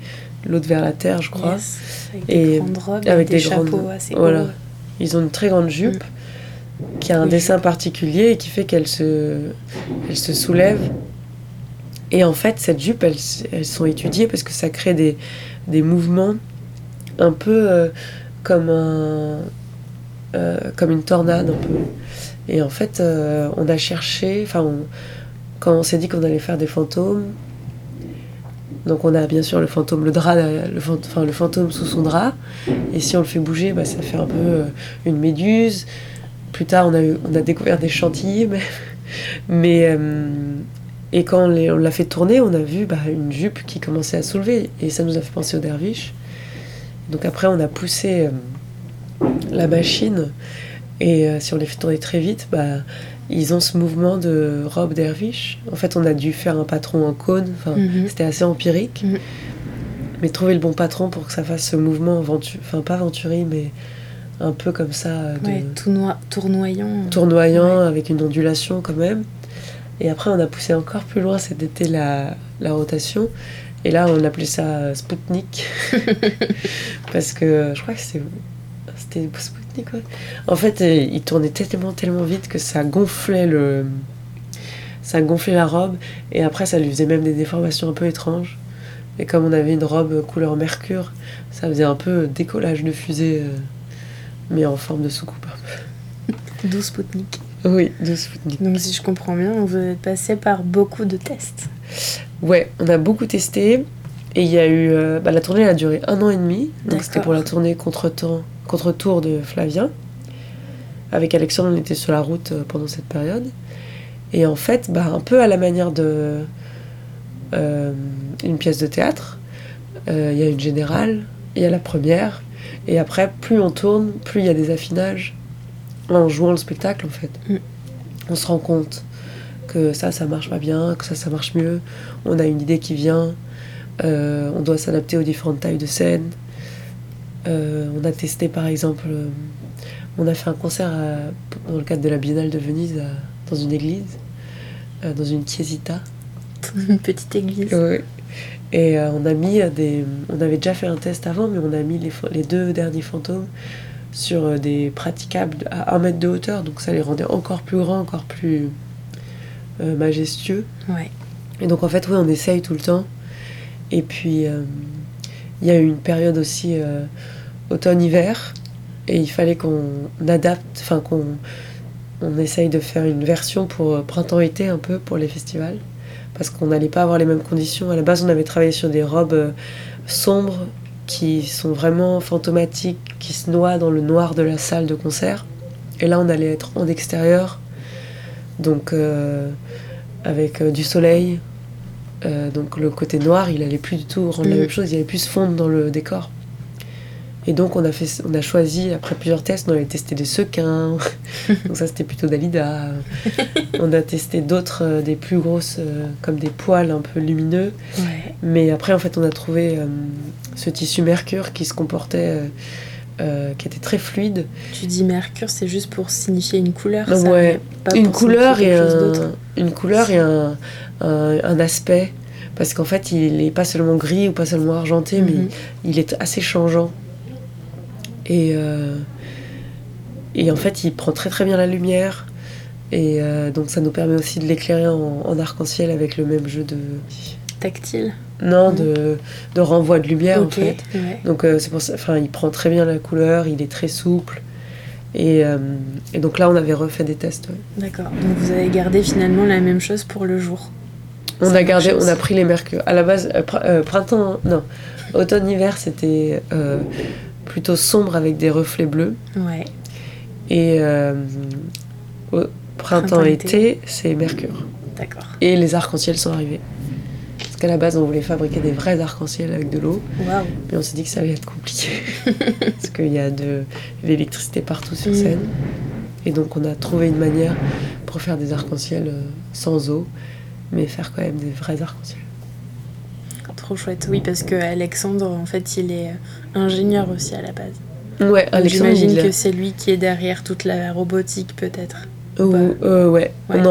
l'autre vers la terre, je crois. Yes. Avec des Et grandes robes, avec des, des chapeaux assez voilà. Ils ont une très grande jupe qui a un dessin particulier et qui fait qu'elle se, elle se soulève. Et en fait, cette jupe, elles, elles sont étudiées parce que ça crée des, des mouvements un peu euh, comme, un, euh, comme une tornade un peu. Et en fait, euh, on a cherché, enfin, on- quand on s'est dit qu'on allait faire des fantômes, donc on a bien sûr le fantôme, le drap, le, fantôme sous son drap. Et si on le fait bouger, bah, ça fait un peu euh, une méduse. Plus tard, on a, découvert des chantilly. Mais, euh, et quand on l'a fait tourner, on a vu bah, une jupe qui commençait à soulever. Et ça nous a fait penser aux derviches. Donc après, on a poussé euh, la machine. Et si on les fait tourner très vite, bah, ils ont ce mouvement de robe derviche. En fait, on a dû faire un patron en cône. Enfin, Mhm. C'était assez empirique. Mhm. Mais trouver le bon patron pour que ça fasse ce mouvement, ventu- enfin pas venturi, mais un peu comme ça, euh, de Ouais, tout noi- tournoyant. tournoyant, Ouais. avec une ondulation quand même. Et après, on a poussé encore plus loin, c'était la, la rotation. Et là, on appelait ça Spoutnik. Parce que je crois que c'était ouais. En fait, euh, il tournait tellement, tellement vite que ça gonflait le... Ça gonflait la robe. Et après, ça lui faisait même des déformations un peu étranges. Et comme on avait une robe couleur mercure, ça faisait un peu décollage de fusée, euh, mais en forme de soucoupe. D'où Spoutnik. Oui, de Spoutnik. Donc si je comprends bien, vous êtes passé par beaucoup de tests. Ouais, on a beaucoup testé. Et il y a eu. euh, bah, la tournée elle a duré un an et demi. Donc c'était pour la tournée contre-temps- contre-tour de Flavien. Avec Alexandre, on était sur la route euh, pendant cette période. Et en fait, bah, un peu à la manière de. euh, une pièce de théâtre, euh, il y a une générale, il y a la première. Et après, plus on tourne, plus il y a des affinages. En jouant le spectacle, en fait. Mm. On se rend compte que ça, ça marche pas bien, que ça, ça marche mieux. On a une idée qui vient. Euh, on doit s'adapter aux différentes tailles de scène. Euh, on a testé par exemple, euh, on a fait un concert à- dans le cadre de la Biennale de Venise à- dans une église, euh, dans une chiesita. Une petite église. Ouais. Et on a mis des. On avait déjà fait un test avant, mais on a mis les, deux derniers fantômes sur des praticables à un mètre de hauteur, donc ça les rendait encore plus grands, encore plus majestueux. Ouais. Et donc en fait, oui, on essaye tout le temps. Et puis, il y a eu une période aussi automne-hiver, et il fallait qu'on adapte, enfin qu'on on essaye de faire une version pour euh, printemps-été un peu pour les festivals, parce qu'on n'allait pas avoir les mêmes conditions. À la base, on avait travaillé sur des robes euh, sombres qui sont vraiment fantomatiques, qui se noient dans le noir de la salle de concert. Et là, on allait être en extérieur, donc euh, avec du soleil. Euh, donc le côté noir, il allait plus du tout rendre la Mhm. même chose, il allait plus se fondre dans le décor. Et donc on a, fait, on a choisi, après plusieurs tests, on avait testé des sequins, donc ça c'était plutôt Dalida. on a testé d'autres, euh, des plus grosses, euh, comme des poils un peu lumineux. Ouais. Mais après, en fait, on a trouvé euh, ce tissu mercure qui se comportait euh, qui était très fluide. Tu dis mercure, c'est juste pour signifier une couleur ça, Ouais, pas une, couleur et un, une couleur et un, un, aspect. Parce qu'en fait, il n'est pas seulement gris ou pas seulement argenté, mais Mhm. il est assez changeant. Et, euh, et en fait, il prend très très bien la lumière. Et euh, donc, ça nous permet aussi de l'éclairer en, en arc-en-ciel avec le même jeu de. Tactile. Non, Mhm. de, de renvoi de lumière en fait. ouais. Donc euh, c'est pour ça, enfin il prend très bien la couleur, il est très souple. Et, euh, et donc là on avait refait des tests. ouais. D'accord. Donc vous avez gardé finalement la même chose pour le jour. On a gardé, on a pris les mercures. À la base, pr- printemps, non, automne-hiver c'était plutôt sombre avec des reflets bleus. Ouais. Et euh, au Printemps-été. c'est mercure. D'accord. Et les arcs-en-ciel sont arrivés. Parce qu'à la base on voulait fabriquer des vrais arcs-en-ciel avec de l'eau. Mais on s'est dit que ça allait être compliqué. Parce qu'il y a de l'électricité partout sur Mm. scène. Et donc on a trouvé une manière pour faire des arcs-en-ciel euh, sans eau, mais faire quand même des vrais arcs-en-ciel. Trop chouette. Oui, parce que Alexandre, en fait, il est ingénieur aussi à la base. Ouais, J'imagine que c'est lui qui est derrière toute la robotique, peut-être. Ou- euh, ouais. Ouais. On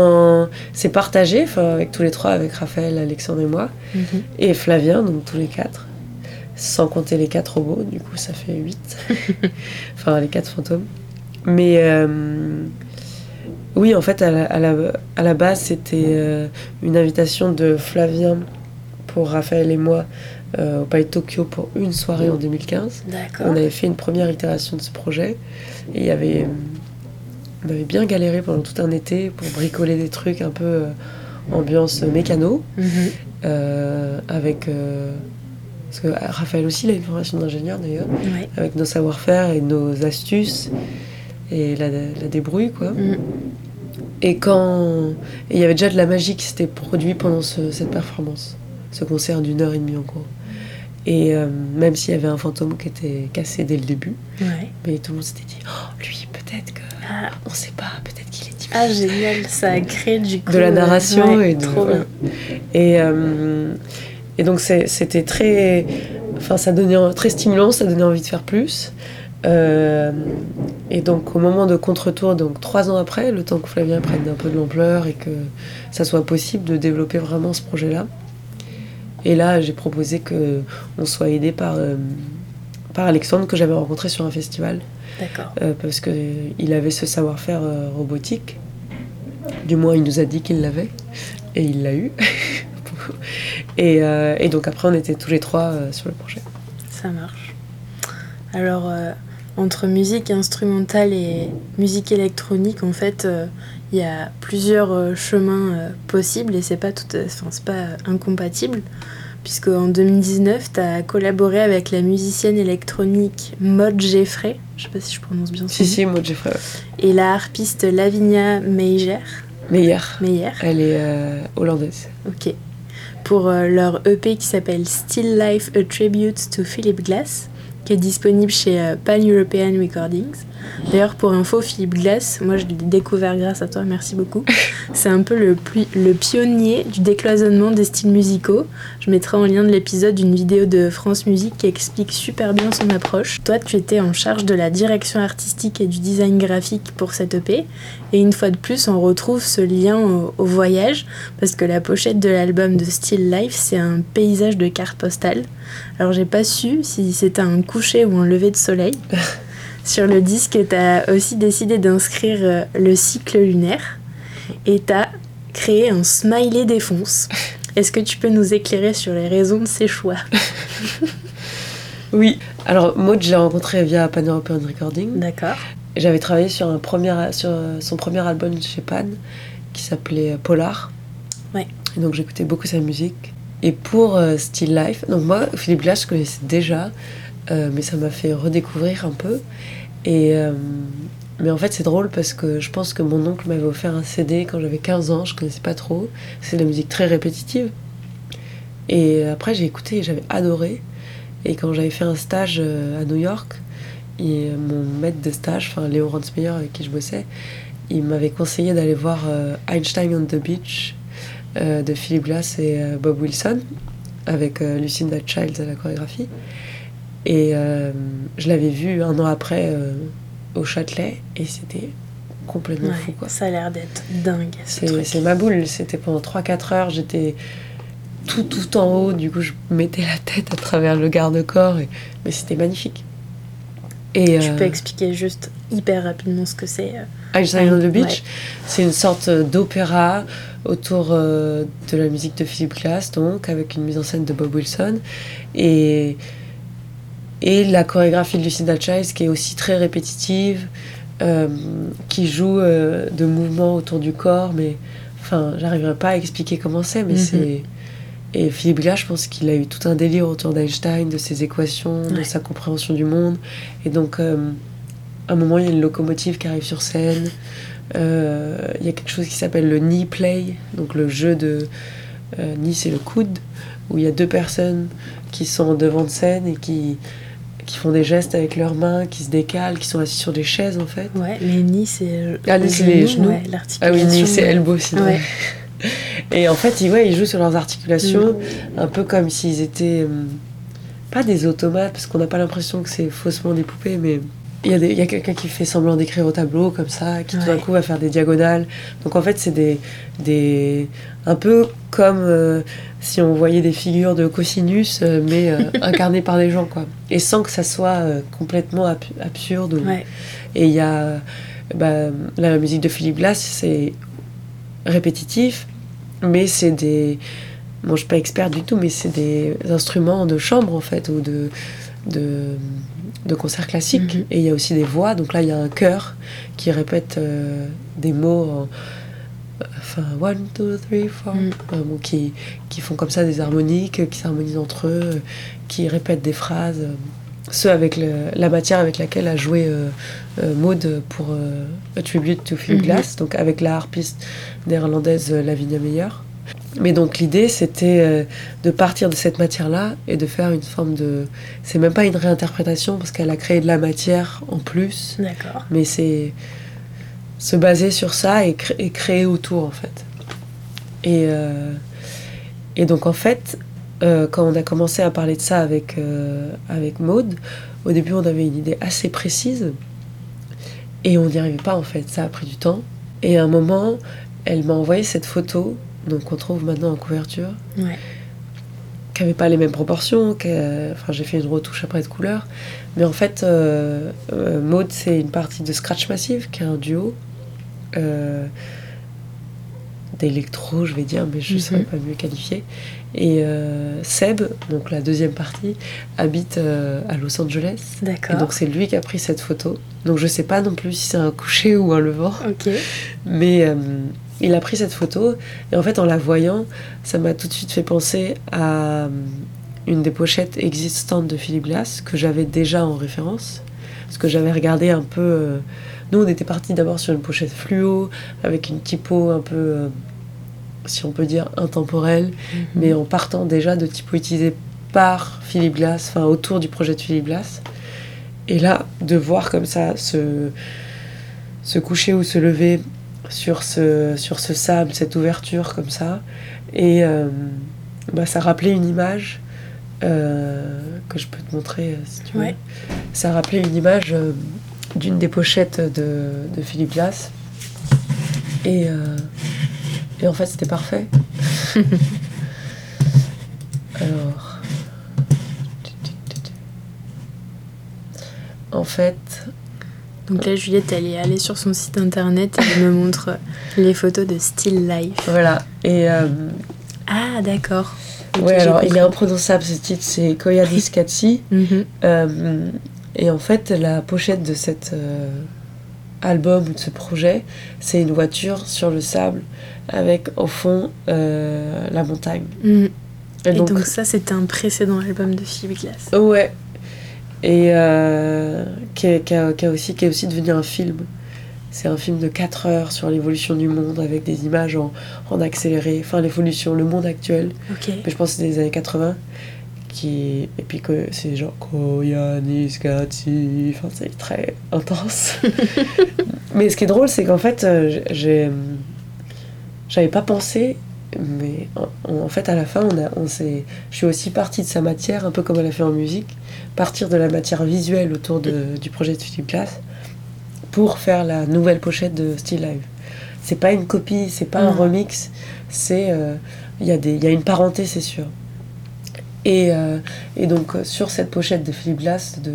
en... C'est partagé, avec tous les trois, avec Raphaël, Alexandre et moi, Mhm. et Flavien, donc tous les quatre. Sans compter les quatre robots, du coup ça fait huit. enfin, les quatre fantômes. Mais euh, oui, en fait, à la, à la, à la base, c'était euh, une invitation de Flavien pour Raphaël et moi euh, au Palais de Tokyo pour une soirée en 2015. D'accord. On avait fait une première itération de ce projet et il y avait, on avait bien galéré pendant tout un été pour bricoler des trucs un peu euh, ambiance mécano Mhm. euh, avec parce que Raphaël aussi il a une formation d'ingénieur d'ailleurs Ouais. avec nos savoir-faire et nos astuces et la, la débrouille quoi Mhm. et quand il y avait déjà de la magie qui s'était produit pendant ce- cette performance ce concert d'une heure et demie en cours et euh, même s'il y avait un fantôme qui était cassé dès le début Ouais. mais tout le monde s'était dit oh, lui peut-être que Ah, on sait pas peut-être qu'il est ah, génial. Ça a créé du coup. de la narration ouais, et de Trop bien. et euh, et donc c'était très enfin ça donnait très stimulant ça donnait envie de faire plus Euh, et donc au moment de contre-tour donc trois ans après le temps que Flavien prenne un peu de l'ampleur et que ça soit possible de développer vraiment ce projet là et là j'ai proposé que on soit aidé par euh, par Alexandre que j'avais rencontré sur un festival D'accord. euh, parce qu'il avait ce savoir-faire euh, robotique. Du moins, il nous a dit qu'il l'avait, et il l'a eu. et, euh, et donc après, on était tous les trois sur le projet. Ça marche. Alors, entre musique instrumentale et musique électronique, en fait, euh, il y a plusieurs euh, chemins euh, possibles et c'est pas tout, enfin, c'est pas euh, incompatible. Puisque en 2019, tu as collaboré avec la musicienne électronique Maud Geffray, je sais pas si je prononce bien Si, si, moi, Jeffrey. ouais. et la harpiste Lavinia Meijer, Meyer, elle est euh, hollandaise. ok, pour euh, leur EP qui s'appelle Still Life A Tribute to Philip Glass, qui est disponible chez euh, Pan European Recordings. D'ailleurs, pour info, Philip Glass, moi je l'ai découvert grâce à toi, merci beaucoup. C'est un peu le, le pionnier du décloisonnement des styles musicaux. Je mettrai en lien de l'épisode une vidéo de France Musique qui explique super bien son approche. Toi, tu étais en charge de la direction artistique et du design graphique pour cette EP. Et une fois de plus, on retrouve ce lien au, au voyage, parce que la pochette de l'album de Still Life, c'est un paysage de cartes postales. Alors, j'ai pas su si c'était un coucher ou un lever de soleil. Sur le disque, tu as aussi décidé d'inscrire euh, le cycle lunaire et tu as créé un smiley défonce. Est-ce que tu peux nous éclairer sur les raisons de ces choix? Oui. Alors, Maud, je l'ai rencontrée via Pan European Recording. D'accord. J'avais travaillé sur, un premier, sur son premier album chez Pan, qui s'appelait Polar. Ouais. Et donc j'écoutais beaucoup sa musique. Et pour euh, Still Life, donc moi, Philippe Glass, je connaissais déjà, euh, mais ça m'a fait redécouvrir un peu. Et, euh, mais en fait, c'est drôle parce que je pense que mon oncle m'avait offert un CD quand j'avais 15 ans, je connaissais pas trop. C'est de la musique très répétitive. Et après, j'ai écouté et j'avais adoré. Et quand j'avais fait un stage à New York, mon maître de stage, enfin Léo Ransmeyer avec qui je bossais, il m'avait conseillé d'aller voir Einstein on the Beach de Philip Glass et euh, Bob Wilson avec euh, Lucinda Childs à la chorégraphie. Et euh, je l'avais vu un an après euh, au Châtelet et c'était complètement Ouais, fou quoi. Ça a l'air d'être dingue. ce C'est ma boule, c'était pendant 3-4 heures, j'étais tout tout en haut, du coup je mettais la tête à travers le garde-corps, et... mais c'était magnifique. Et, Tu euh, peux expliquer juste hyper rapidement ce que c'est. Euh, Einstein on the Beach, Ouais. c'est une sorte d'opéra autour euh, de la musique de Philip Glass, donc avec une mise en scène de Bob Wilson et, et la chorégraphie de Lucinda Childs qui est aussi très répétitive, euh, qui joue euh, de mouvements autour du corps, mais enfin, j'arriverai pas à expliquer comment c'est, mais Mhm. c'est. Et Philip Glass, je pense qu'il a eu tout un délire autour d'Einstein, de ses équations, de sa compréhension du monde. Et donc, euh, à un moment, il y a une locomotive qui arrive sur scène. Euh, Il y a quelque chose qui s'appelle le knee play, donc le jeu de euh, knee, c'est le coude, où il y a deux personnes qui sont en devant de scène et qui, qui font des gestes avec leurs mains, qui se décalent, qui sont assis sur des chaises en fait. Ouais, les nids, c'est. euh, Ah, les- le c'est les genou, genoux. ouais, Ah oui, knee, c'est elbow sinon. Ouais. Et en fait, ils, ouais, ils jouent sur leurs articulations, Mm. un peu comme s'ils étaient hum, pas des automates, parce qu'on n'a pas l'impression que c'est faussement des poupées, mais il y a, des- il y a quelqu'un qui fait semblant d'écrire au tableau comme ça, qui tout d'un coup va faire des diagonales. Donc en fait, c'est des, des un peu comme euh, si on voyait des figures de cosinus, euh, mais euh, incarnées par des gens, quoi. Et sans que ça soit complètement ab- absurde. ou- Ouais. et il y a bah, la musique de Philippe Glass, c'est répétitif, mais c'est des. Moi, je suis pas experte du tout, mais c'est des instruments de chambre en fait, ou de, de, de concert classique. Mhm. Et il y a aussi des voix, donc là, il y a un chœur qui répète euh, des mots. en- Enfin, one, two, three, four. Mhm. euh, bon, qui, qui font comme ça des harmoniques, euh, qui s'harmonisent entre eux, euh, qui répètent des phrases. euh, ce avec le- la matière avec laquelle a joué euh, Maud pour A Tribute to Philip Mhm. Glass, donc avec la harpiste néerlandaise Lavinia Meyer. Mais donc l'idée c'était euh, de partir de cette matière-là et de faire une forme de... C'est même pas une réinterprétation parce qu'elle a créé de la matière en plus, D'accord. mais c'est se baser sur ça et, cré- et créer autour en fait. Et, euh, et donc en fait, euh, quand on a commencé à parler de ça avec, euh, avec Maude, au début on avait une idée assez précise et on n'y arrivait pas en fait, ça a pris du temps. Et à un moment, elle m'a envoyé cette photo, donc qu'on trouve maintenant en couverture, Ouais. qui n'avait pas les mêmes proportions, que, enfin j'ai fait une retouche après de couleur, mais en fait euh, euh, Maud c'est une partie de Scratch Massive qui est un duo euh, d'électro je vais dire, mais je ne saurais pas mieux qualifier. Et euh, Seb, donc la deuxième partie, habite euh, à Los Angeles. Et D'accord. donc c'est lui qui a pris cette photo. Donc je sais pas non plus si c'est un coucher ou un levant. Ok. Mais euh, il a pris cette photo et en fait en la voyant, ça m'a tout de suite fait penser à euh, une des pochettes existantes de Philip Glass que j'avais déjà en référence. Parce que j'avais regardé un peu... euh, Nous on était parti d'abord sur une pochette fluo avec une typo un peu, euh, si on peut dire, intemporelle, mais en partant déjà de typos utilisés par Philip Glass, enfin autour du projet de Philip Glass. Et là, de voir comme ça se, se coucher ou se lever sur ce, sur ce sable, cette ouverture comme ça, et euh, bah, ça rappelait une image euh, que je peux te montrer euh, si tu veux. Ouais. Ça rappelait une image euh, d'une des pochettes de, de Philip Glass. Et, et en fait, c'était parfait. Alors. En fait, Donc là, Juliette, elle est allée sur son site internet et elle me montre les photos de Still Life. voilà. Et euh, Ah, d'accord. Ouais, j'ai alors il est imprononçable ce titre, c'est Koyadis Katsi. Mhm. Euh, et en fait, la pochette de cet euh, album ou de ce projet, c'est une voiture sur le sable avec au fond euh, la montagne. Mhm. Et, Et donc, donc, ça, c'était un précédent album de Philip Glass. ouais. Et euh, qui, est, qui a, qui a aussi, qui est aussi devenu un film. C'est un film de 4 heures sur l'évolution du monde avec des images en, en accéléré, enfin l'évolution, le monde actuel. Mais je pense que c'est des années 80. Qui... Et puis que c'est genre Koyanis Katsi, enfin c'est très intense. Mais ce qui est drôle, c'est qu'en fait, euh, j'ai. J'avais pas pensé mais en, en fait, à la fin, on a, on s'est, je suis aussi partie de sa matière, un peu comme elle a fait en musique, partir de la matière visuelle autour de- du projet de Philippe Glass pour faire la nouvelle pochette de Still Live. C'est pas une copie, c'est pas un Mhm. remix, c'est euh, il y, a des- il y a une parenté, c'est sûr. Et, euh, et donc euh, sur cette pochette de Philippe Glass de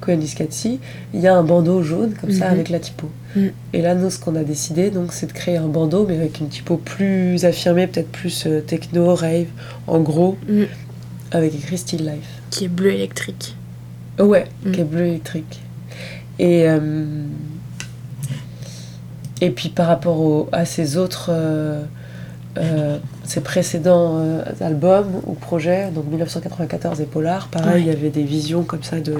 Cohen Iskatsi, il y a un bandeau jaune comme ça Mhm. avec la typo. Mhm. Et là, nous, ce qu'on a décidé, donc, c'est de créer un bandeau, mais avec une typo plus affirmée, peut-être plus euh, techno, rave, en gros, Mm. avec écrit Still Life. Qui est bleu électrique. Ouais, Mm. qui est bleu électrique. Et, euh, et puis par rapport au- à ces autres, euh, euh, ces précédents euh, albums ou projets, donc 1994 et Polar, pareil, Ouais. il y avait des visions comme ça de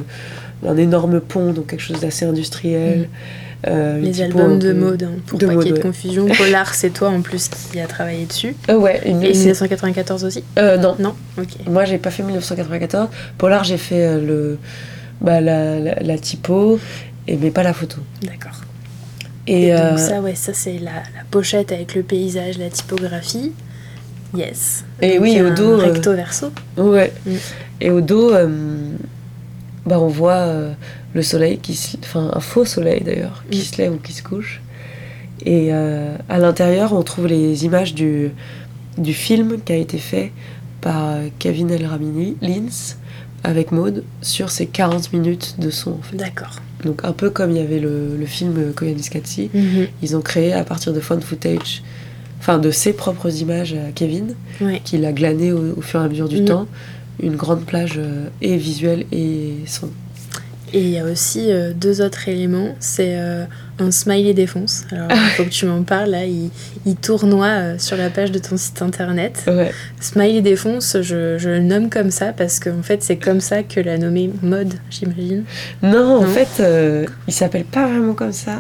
d'un énorme pont, donc quelque chose d'assez industriel. Euh, Les albums de mode, hein, pour de pas qu'il y ait de confusion. Polar, c'est toi en plus qui a travaillé dessus. Euh, ouais, une, Et c'est- 1994 aussi euh, non, Non Ok. Moi, j'ai pas fait 1994. Polar, j'ai fait euh, le, bah, la, la, la typo, et, mais pas la photo. D'accord. Et, Et, euh, donc ça, ouais, ça c'est la, la pochette avec le paysage, la typographie. Yes. Et Donc, oui, au dos, Recto verso. ouais. Mm. Et au dos, bah, on voit le soleil, qui se- enfin un faux soleil d'ailleurs, qui Mm. se lève ou qui se couche. Et euh, à l'intérieur, on trouve les images du, du film qui a été fait par euh, Kevin El Ramini, Lins, avec Maud, sur ces 40 minutes de son. en fait. D'accord. Donc un peu comme il y avait le, le film Koyaanisqatsi, Mhm. ils ont créé à partir de found footage, enfin de ses propres images à Kevin, Ouais. qu'il a glané au, au fur et à mesure du Mhm. temps, une grande plage euh, et visuelle et son. Et il y a aussi euh, deux autres éléments. C'est euh, un smiley défonce. Alors, il faut que tu m'en parles. Là, il, il tournoie euh, sur la page de ton site internet. Ouais. Smiley défonce, je, je le nomme comme ça parce qu'en fait, c'est comme ça que l'a nommé mode, j'imagine. Non, en fait, il s'appelle pas vraiment comme ça.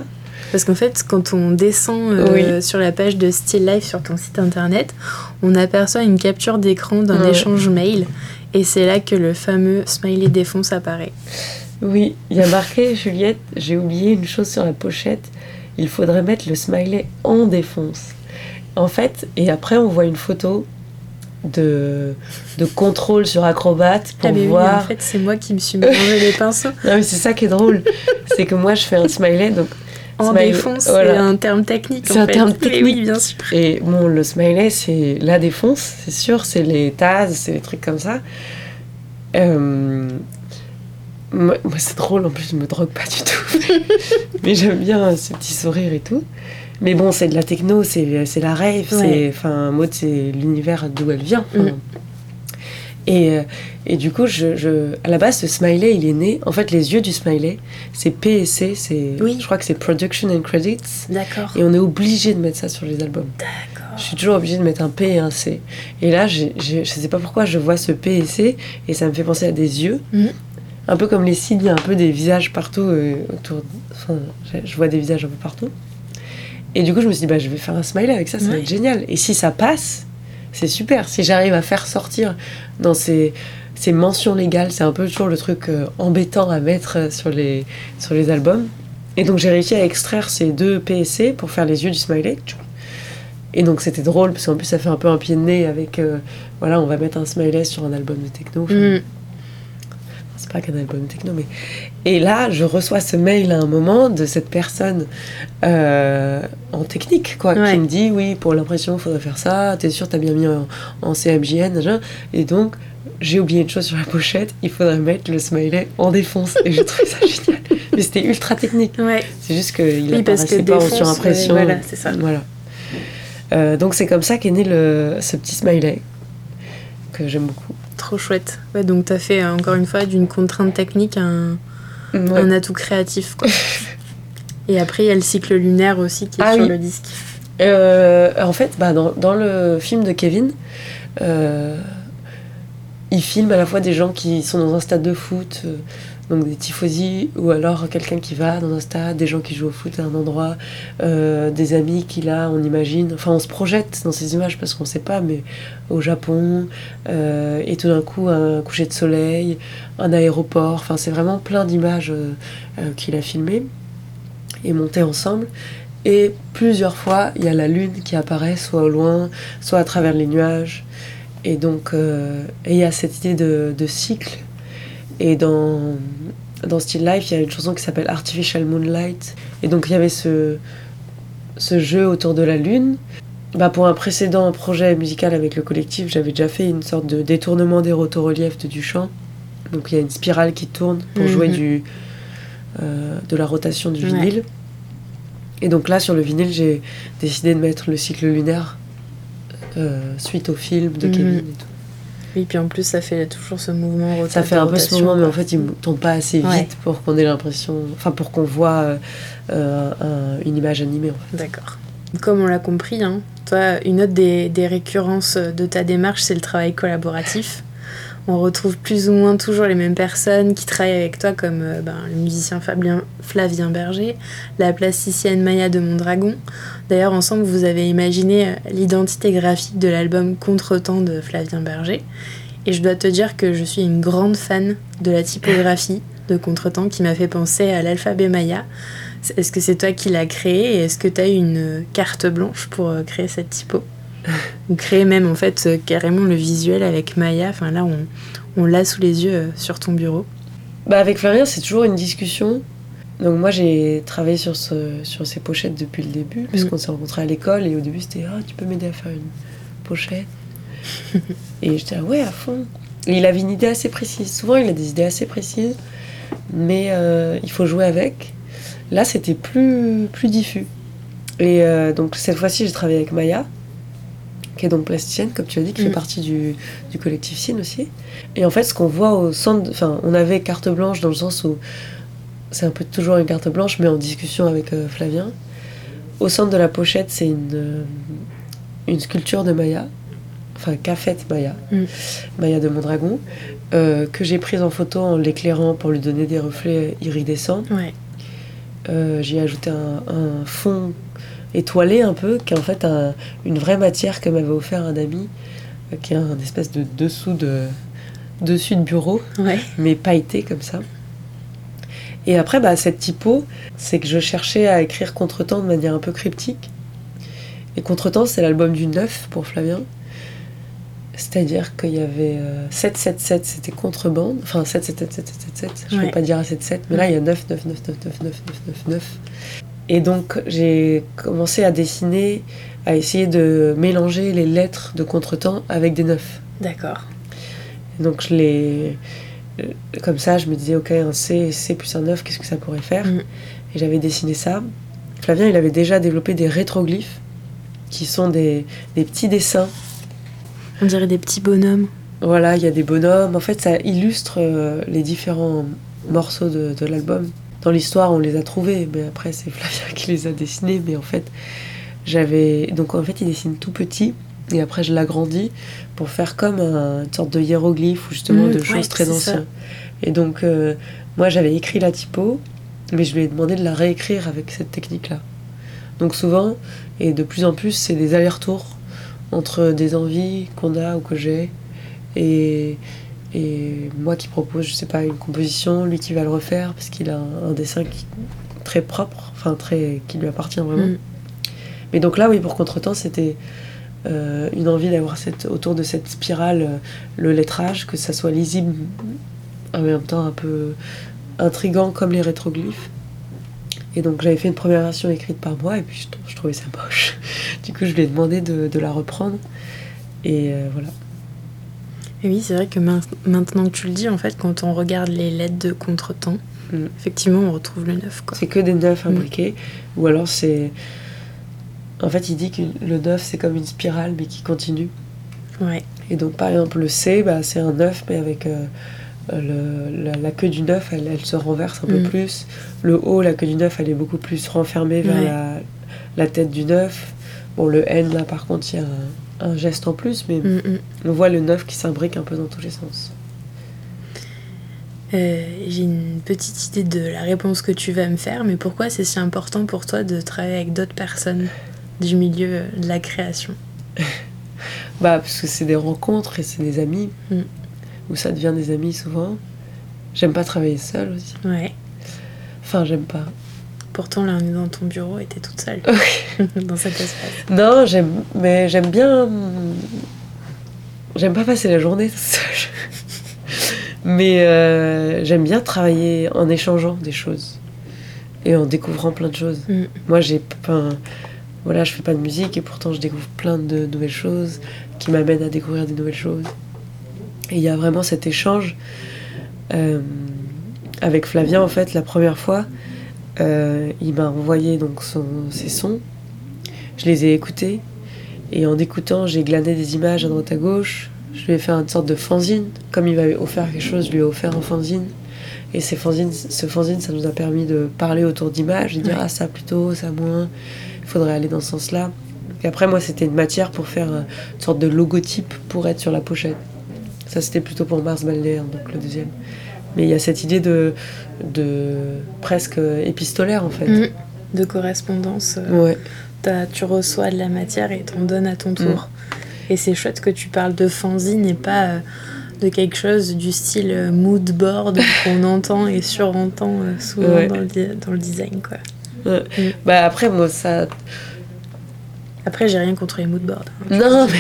Parce qu'en fait, quand on descend euh, sur la page de Still Life sur ton site internet, on aperçoit une capture d'écran d'un Ouais. échange mail. Et c'est là que le fameux smiley défonce apparaît. Oui, il y a marqué Juliette, j'ai oublié une chose sur la pochette, il faudrait mettre le smiley en défonce. En fait, et après on voit une photo de, de contrôle sur Acrobat pour ah, mais oui, voir en fait, c'est moi qui me suis mélangé les pinceaux. Non, mais c'est ça qui est drôle. c'est que moi, je fais un smiley. Donc, En smiley, défonce, voilà. c'est un terme technique. C'est un fait. terme technique. oui, bien sûr. Et bon, le smiley, c'est la défonce, c'est sûr. C'est les tasses, c'est les trucs comme ça. Euh, Moi, moi, c'est drôle. En plus, je me drogue pas du tout. mais j'aime bien ce petit sourire et tout. Mais bon, c'est de la techno, c'est c'est la rave. Ouais. c'est mode, c'est l'univers d'où elle vient. Mm. Et, euh, et du coup, je, je- à la base, ce smiley, il est né. En fait, les yeux du smiley, c'est PSC, c'est, Oui. je crois que c'est Production and Credits. D'accord. Et on est obligé de mettre ça sur les albums. D'accord. Je suis toujours obligée de mettre un P et un C. Et là, je sais pas pourquoi, je vois ce P et C et ça me fait penser à des yeux. Mhm. Un peu comme les signes, il y a un peu des visages partout euh, autour. Enfin, je- vois des visages un peu partout. Et du coup, je me suis dit, bah, je vais faire un smiley avec ça, ça va être génial. Et si ça passe, c'est super. Si j'arrive à faire sortir dans ces, ces mentions légales, c'est un peu toujours le truc euh, embêtant à mettre euh, sur les, sur les albums. Et donc, j'ai réussi à extraire ces deux PSC pour faire les yeux du smiley. Et donc, c'était drôle, parce qu'en plus, ça fait un peu un pied de nez avec. euh, voilà, on va mettre un smiley sur un album de techno. Enfin, Mm. C'est pas qu'un album techno, mais. Et là, je reçois ce mail à un moment de cette personne euh, en technique, quoi, Ouais. qui me dit Oui, pour l'impression, il faudrait faire ça, t'es sûr, t'as bien mis en, en CMJN. Et donc, j'ai oublié une chose sur la pochette, il faudrait mettre le smiley en défonce. Et j'ai trouvé ça génial. Mais c'était ultra technique. Ouais. C'est juste qu'il Oui, apparaissait pas en défonce, surimpression. ouais, voilà, c'est ça. Voilà. Euh, donc, c'est comme ça qu'est né le, ce petit smiley que j'aime beaucoup. Trop chouette. Ouais, donc t'as fait euh, encore une fois d'une contrainte technique un, Ouais. un atout créatif. Quoi. Et après, il y a le cycle lunaire aussi qui est Ah sur oui. le disque. Euh, en fait, bah, dans, dans le film de Kevin, euh, il filme à la fois des gens qui sont dans un stade de foot, donc des tifosi, ou alors quelqu'un qui va dans un stade, des gens qui jouent au foot à un endroit, euh, des amis qu'il a, on imagine. Enfin, on se projette dans ces images parce qu'on sait pas, mais au Japon, euh, et tout d'un coup, un coucher de soleil, un aéroport. Enfin, c'est vraiment plein d'images euh, qu'il a filmées et montées ensemble. Et plusieurs fois, il y a la lune qui apparaît, soit au loin, soit à travers les nuages. Et donc, il y a cette idée de cycle. Et dans, dans Still Life, il y a une chanson qui s'appelle Artificial Moonlight. Et donc, il y avait ce, ce jeu autour de la lune. Bah, pour un précédent projet musical avec le collectif, j'avais déjà fait une sorte de détournement des rotoreliefs de Duchamp. Donc, il y a une spirale qui tourne pour Mhm. jouer du, euh, de la rotation du Ouais. vinyle. Et donc là, sur le vinyle, j'ai décidé de mettre le cycle lunaire euh, suite au film de Mhm. Kevin et tout. Oui, puis en plus, ça fait toujours ce mouvement Ça fait un peu ce mouvement, mais en fait, il ne tombe pas assez vite Ouais. pour qu'on ait l'impression. Enfin, pour qu'on voit euh, euh, un- une image animée. En fait. D'accord. Comme on l'a compris, hein, toi, une autre des, des récurrences de ta démarche, c'est le travail collaboratif. On retrouve plus ou moins toujours les mêmes personnes qui travaillent avec toi, comme euh, ben, le musicien Flavien Berger, la plasticienne Maya de Mondragon. D'ailleurs, ensemble, vous avez imaginé euh, l'identité graphique de l'album Contretemps de Flavien Berger. Et je dois te dire que je suis une grande fan de la typographie de Contretemps qui m'a fait penser à l'alphabet Maya. Est-ce que c'est toi qui l'as créé et est-ce que tu as eu une carte blanche pour euh, créer cette typo? Ou créer même en fait euh, carrément le visuel avec Maya Enfin là, on, on l'a sous les yeux euh, sur ton bureau. Bah, avec Flavien, c'est toujours une discussion. Donc, moi, j'ai travaillé sur, ce, sur ces pochettes depuis le début, puisqu'on s'est rencontrés à l'école. Et au début, c'était Ah, tu peux m'aider à faire une pochette Et j'étais Ah, ouais, à fond. Et il avait une idée assez précise. Souvent, il a des idées assez précises, mais euh, il faut jouer avec. Là, c'était plus, plus diffus. Et euh, donc, cette fois-ci, j'ai travaillé avec Maya, qui est donc plasticienne, comme tu as dit, qui fait Mm. partie du, du collectif Cine aussi. Et en fait, ce qu'on voit au centre, enfin, on avait carte blanche dans le sens où c'est un peu toujours une carte blanche, mais en discussion avec euh, Flavien. Au centre de la pochette, c'est une, euh, une sculpture de Maya, enfin qu'a faite Maya, Mm. Maya de Mondragon, euh, que j'ai prise en photo en l'éclairant pour lui donner des reflets iridescents. Ouais. Euh, J'y ai ajouté un, un fond étoilé un peu, qui est en fait un- une vraie matière que m'avait offert un ami, euh, qui est un espèce de dessous de, dessus de bureau Ouais. mais pailleté comme ça. Et après, bah, cette typo, c'est que je cherchais à écrire Contretemps de manière un peu cryptique. Et Contretemps, c'est l'album du 9 pour Flavien. C'est-à-dire qu'il y avait euh, 777, c'était contrebande. Enfin, 777, je ne Ouais. peux pas dire à 77, mais là, il y a 9, 9, 9, 9, 9, 9, 9, 9, 9. Et donc, j'ai commencé à dessiner, à essayer de mélanger les lettres de Contretemps avec des 9. D'accord. Donc je l'ai. euh, Comme ça, je me disais, ok, un C, C plus un 9, qu'est-ce que ça pourrait faire Mm. Et j'avais dessiné ça. Flavien, il avait déjà développé des rétroglyphes, qui sont des, des petits dessins. On dirait des petits bonhommes. Voilà, il y a des bonhommes. En fait, ça illustre euh, les différents morceaux de, de l'album. Dans l'histoire, on les a trouvés, mais après, c'est Flavien qui les a dessinés. Mais en fait, j'avais. Donc, en fait, il dessine tout petit. Et après, je l'agrandis pour faire comme un- une sorte de hiéroglyphe ou justement Mm, de ouais, choses très anciennes. Et donc, euh, moi, j'avais écrit la typo, mais je lui ai demandé de la réécrire avec cette technique-là. Donc, souvent, et de plus en plus, c'est des allers-retours entre des envies qu'on a ou que j'ai et, et moi qui propose, je sais pas, une composition, lui qui va le refaire parce qu'il a un, un dessin qui, très propre, enfin, très, qui lui appartient vraiment. Mm. Mais donc là, oui, pour Contretemps, c'était euh, une envie d'avoir cette, autour de cette spirale euh, le lettrage, que ça soit lisible, en même temps un peu intrigant comme les rétroglyphes. Et donc j'avais fait une première version écrite par moi, et puis je, trou- je trouvais ça moche. Du coup, je lui ai demandé de, de la reprendre. Et euh, voilà. Et oui, c'est vrai que main- maintenant que tu le dis, en fait, quand on regarde les lettres de contretemps, Mm. effectivement, on retrouve le neuf. C'est que des neufs imbriqués, ou alors c'est. En fait, il dit que le neuf, c'est comme une spirale, mais qui continue. Ouais. Et donc, par exemple, le C, bah, c'est un 9, mais avec euh, le- la, la queue du 9, elle, elle se renverse un peu Mm. plus. Le haut, la queue du 9, elle est beaucoup plus renfermée vers Ouais. la, la tête du 9. Bon, le N, là, par contre, il y a un, un geste en plus, mais Mm, mm. on voit le 9 qui s'imbrique un peu dans tous les sens. Euh, J'ai une petite idée de la réponse que tu vas me faire, mais pourquoi c'est si important pour toi de travailler avec d'autres personnes du milieu euh, de la création? Bah, parce que c'est des rencontres et c'est des amis, Mm. où ça devient des amis souvent. J'aime pas travailler seul aussi. Ouais. Enfin, j'aime pas. Pourtant, là, on est dans ton bureau et t'es toute seule dans cet espace. Non, j'aime, mais j'aime bien. J'aime pas passer la journée toute seule. mais euh, j'aime bien travailler en échangeant des choses et en découvrant plein de choses. Mm. Moi, j'ai pas. Voilà, je fais pas de musique et pourtant je découvre plein de nouvelles choses qui m'amènent à découvrir des nouvelles choses. Et il y a vraiment cet échange euh, avec Flavien, en fait, la première fois. Euh, il m'a envoyé donc son- ses sons. Je les ai écoutés. Et en écoutant, j'ai glané des images à droite à gauche. Je lui ai fait une sorte de fanzine. Comme il m'avait offert quelque chose, je lui ai offert un fanzine. Et ces fanzines, ce fanzine, ça nous a permis de parler autour d'images, de dire Ouais. ah ça plutôt, ça moins, il faudrait aller dans ce sens-là. Et après moi c'était une matière pour faire euh, une sorte de logotype pour être sur la pochette. Ça c'était plutôt pour Mars Balnéaire, donc le deuxième. Mais il y a cette idée de, de presque épistolaire en fait. Mm. De correspondance. euh, Ouais. tu reçois de la matière et t'en donnes à ton tour. Mm. Et c'est chouette que tu parles de fanzine et pas euh, de quelque chose du style euh, mood board qu'on entend et surentend euh, souvent Ouais. dans, le dans le design. Quoi. Ouais. Mm. Bah après moi ça Après, j'ai rien contre les mood boards. hein. Non, mais,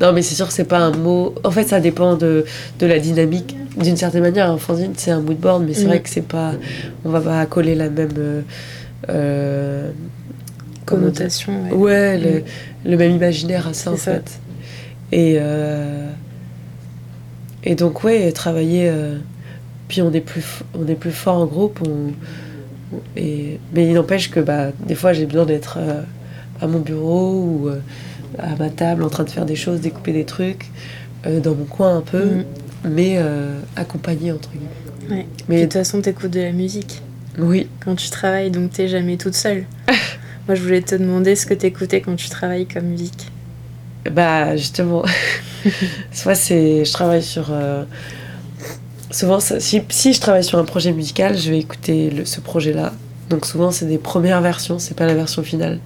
non, mais c'est sûr que c'est pas un mot. En fait, ça dépend de, de la dynamique. D'une certaine manière, un fanzine, c'est un mood board, mais c'est Mm. vrai que c'est pas. On va pas coller la même. euh, euh, Connotation. ouais. Ouais, le, le même imaginaire à ça, en ça. fait. Et. euh, et donc, ouais, travailler. euh, puis on est plus, on est plus fort en groupe. On, et, mais il n'empêche que bah, des fois, j'ai besoin d'être à mon bureau ou à ma table en train de faire des choses, découper des trucs, euh, dans mon coin un peu, Mm. mais euh, accompagné, entre guillemets. Ouais. Mais de toute façon, t'écoutes de la musique oui, quand tu travailles, donc t'es jamais toute seule. Moi, je voulais te demander ce que t'écoutais quand tu travailles comme musique. Bah justement, soit c'est, je travaille sur, euh, souvent ça- si, si je travaille sur un projet musical, je vais écouter le- ce projet-là. Donc souvent c'est des premières versions, c'est pas la version finale.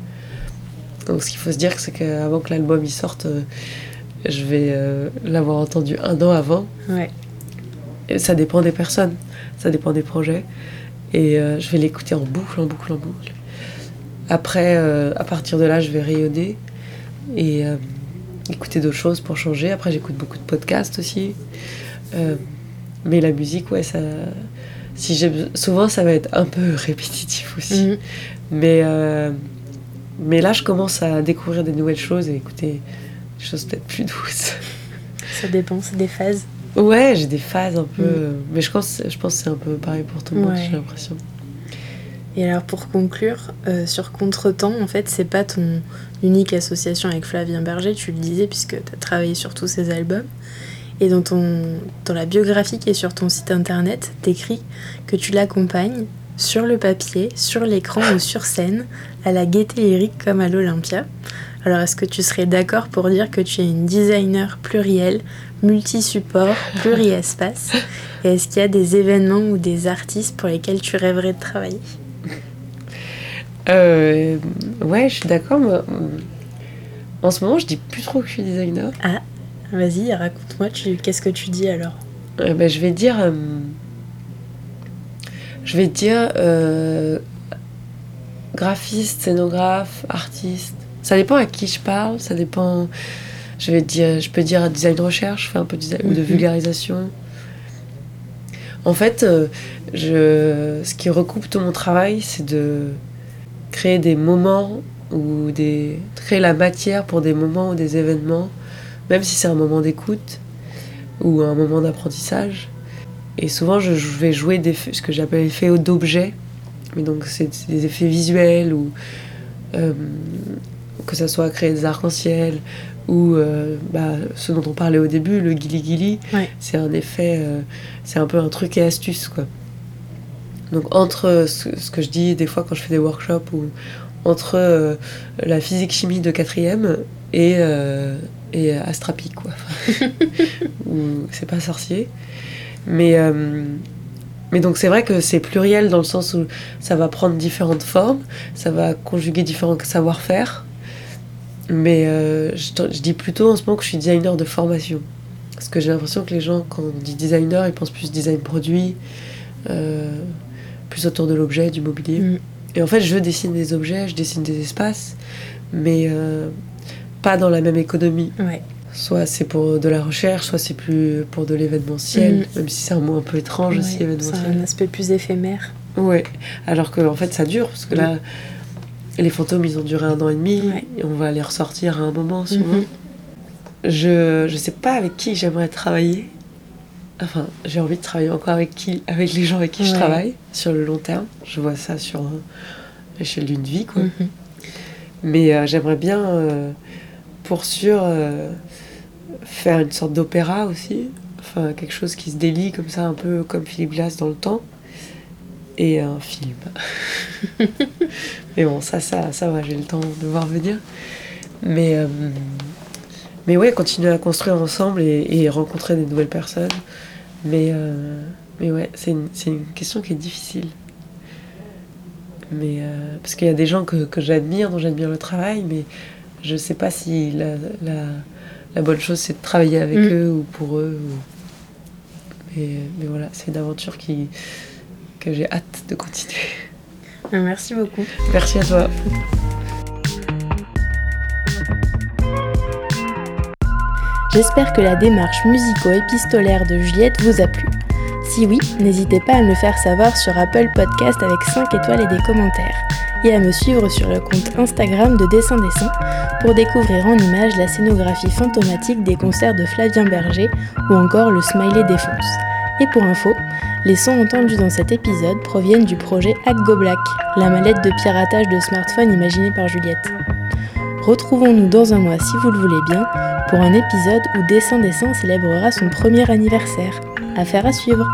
Donc ce qu'il faut se dire, c'est qu'avant que l'album y sorte, euh, je vais euh, l'avoir entendu un an avant. Ouais. Et ça dépend des personnes, ça dépend des projets. Et euh, je vais l'écouter en boucle, en boucle, en boucle. Après, à partir de là, je vais rayonner et écouter d'autres choses pour changer. Après, j'écoute beaucoup de podcasts aussi. Mais la musique, ouais, ça. Si souvent, ça va être un peu répétitif aussi. Mhm. Mais, mais là, je commence à découvrir des nouvelles choses et écouter des choses peut-être plus douces. Ça dépend, c'est des phases. Ouais, j'ai des phases un peu. Mm. Mais je pense, je pense que c'est un peu pareil pour tout le monde, Ouais. j'ai l'impression. Et alors pour conclure, euh, sur Contretemps, en fait, c'est pas ton unique association avec Flavien Berger, tu le disais, puisque tu as travaillé sur tous ses albums. Et dans, ton, dans la biographie qui est sur ton site internet, t'écris que tu l'accompagnes sur le papier, sur l'écran ou sur scène, à la gaieté lyrique comme à l'Olympia. Alors est-ce que tu serais d'accord pour dire que tu es une designer plurielle, multi-support, pluri-espace? Et est-ce qu'il y a des événements ou des artistes pour lesquels tu rêverais de travailler? Euh, ouais, je suis d'accord. moi. En ce moment, je dis plus trop que je suis designer. Vas-y, raconte-moi, qu'est-ce que tu dis alors? Euh, ben, je vais dire. euh, je vais dire. euh, graphiste, scénographe, artiste. Ça dépend à qui je parle, ça dépend. Je vais dire, je peux dire design de recherche, je fais un peu de design ou de Mhm. vulgarisation. En fait, euh, je, ce qui recoupe tout mon travail, c'est de créer des moments ou des créer la matière pour des moments ou des événements, même si c'est un moment d'écoute ou un moment d'apprentissage. Et souvent, je, vais jouer des, ce que j'appelle effets d'objets. Mais donc, c'est des effets visuels ou euh, que ça soit créer des arcs-en-ciel ou euh, bah, ce dont on parlait au début, le guili guili. Ouais. C'est un effet, euh, c'est un peu un truc et astuce quoi. Donc entre ce, ce que je dis des fois quand je fais des workshops ou entre euh, la physique chimie de quatrième et et Astrapi quoi. Ou c'est pas sorcier. Mais euh, mais donc c'est vrai que c'est pluriel dans le sens où ça va prendre différentes formes, ça va conjuguer différents savoir-faire. Mais euh, je, dis plutôt en ce moment que je suis designer de formation. Parce que j'ai l'impression que les gens, quand on dit designer, ils pensent plus design produit, euh, plus autour de l'objet, du mobilier. Mm. et en fait, je dessine des objets, je dessine des espaces, mais pas dans la même économie. Ouais. Soit c'est pour de la recherche, soit c'est plus pour de l'événementiel, Mhm. même si c'est un mot un peu étrange aussi, Ouais, c'est événementiel. un aspect plus éphémère. Ouais, alors que en fait ça dure, parce que là, les fantômes ils ont duré un an et demi, Ouais. et on va les ressortir à un moment souvent. Mhm. Je, je sais pas avec qui j'aimerais travailler. Enfin, j'ai envie de travailler encore avec qui Avec les gens avec qui je travaille, sur le long terme. Je vois ça sur euh, l'échelle d'une vie, quoi. Mhm. Mais euh, j'aimerais bien, euh, pour sûr, euh, faire une sorte d'opéra aussi. Enfin, quelque chose qui se délie comme ça, un peu comme Philippe Glass dans le temps. Et un film. Mais bon, ça, ça, ça va, j'ai le temps de voir venir. Mais, euh, mais ouais, continuer à construire ensemble et, rencontrer des nouvelles personnes. Mais, euh, mais ouais, c'est une, une question qui est difficile. Mais, euh, parce qu'il y a des gens que, que j'admire, dont j'admire le travail, mais je sais pas si la, la bonne chose c'est de travailler avec Mm. eux ou pour eux. ou- Mais, mais voilà, c'est une aventure qui, que j'ai hâte de continuer. Merci beaucoup. Merci à toi. J'espère que la démarche musico-épistolaire de Juliette vous a plu. Si oui, n'hésitez pas à me le faire savoir sur Apple Podcast avec 5 étoiles et des commentaires, et à me suivre sur le compte Instagram de Dessin Dessin pour découvrir en images la scénographie fantomatique des concerts de Flavien Berger ou encore le smiley défonce. Et pour info, les sons entendus dans cet épisode proviennent du projet Hack Go Black, la mallette de piratage de smartphone imaginée par Juliette. Retrouvons-nous dans un mois si vous le voulez bien pour un épisode où Dessin Dessin célébrera son premier anniversaire. Affaire à suivre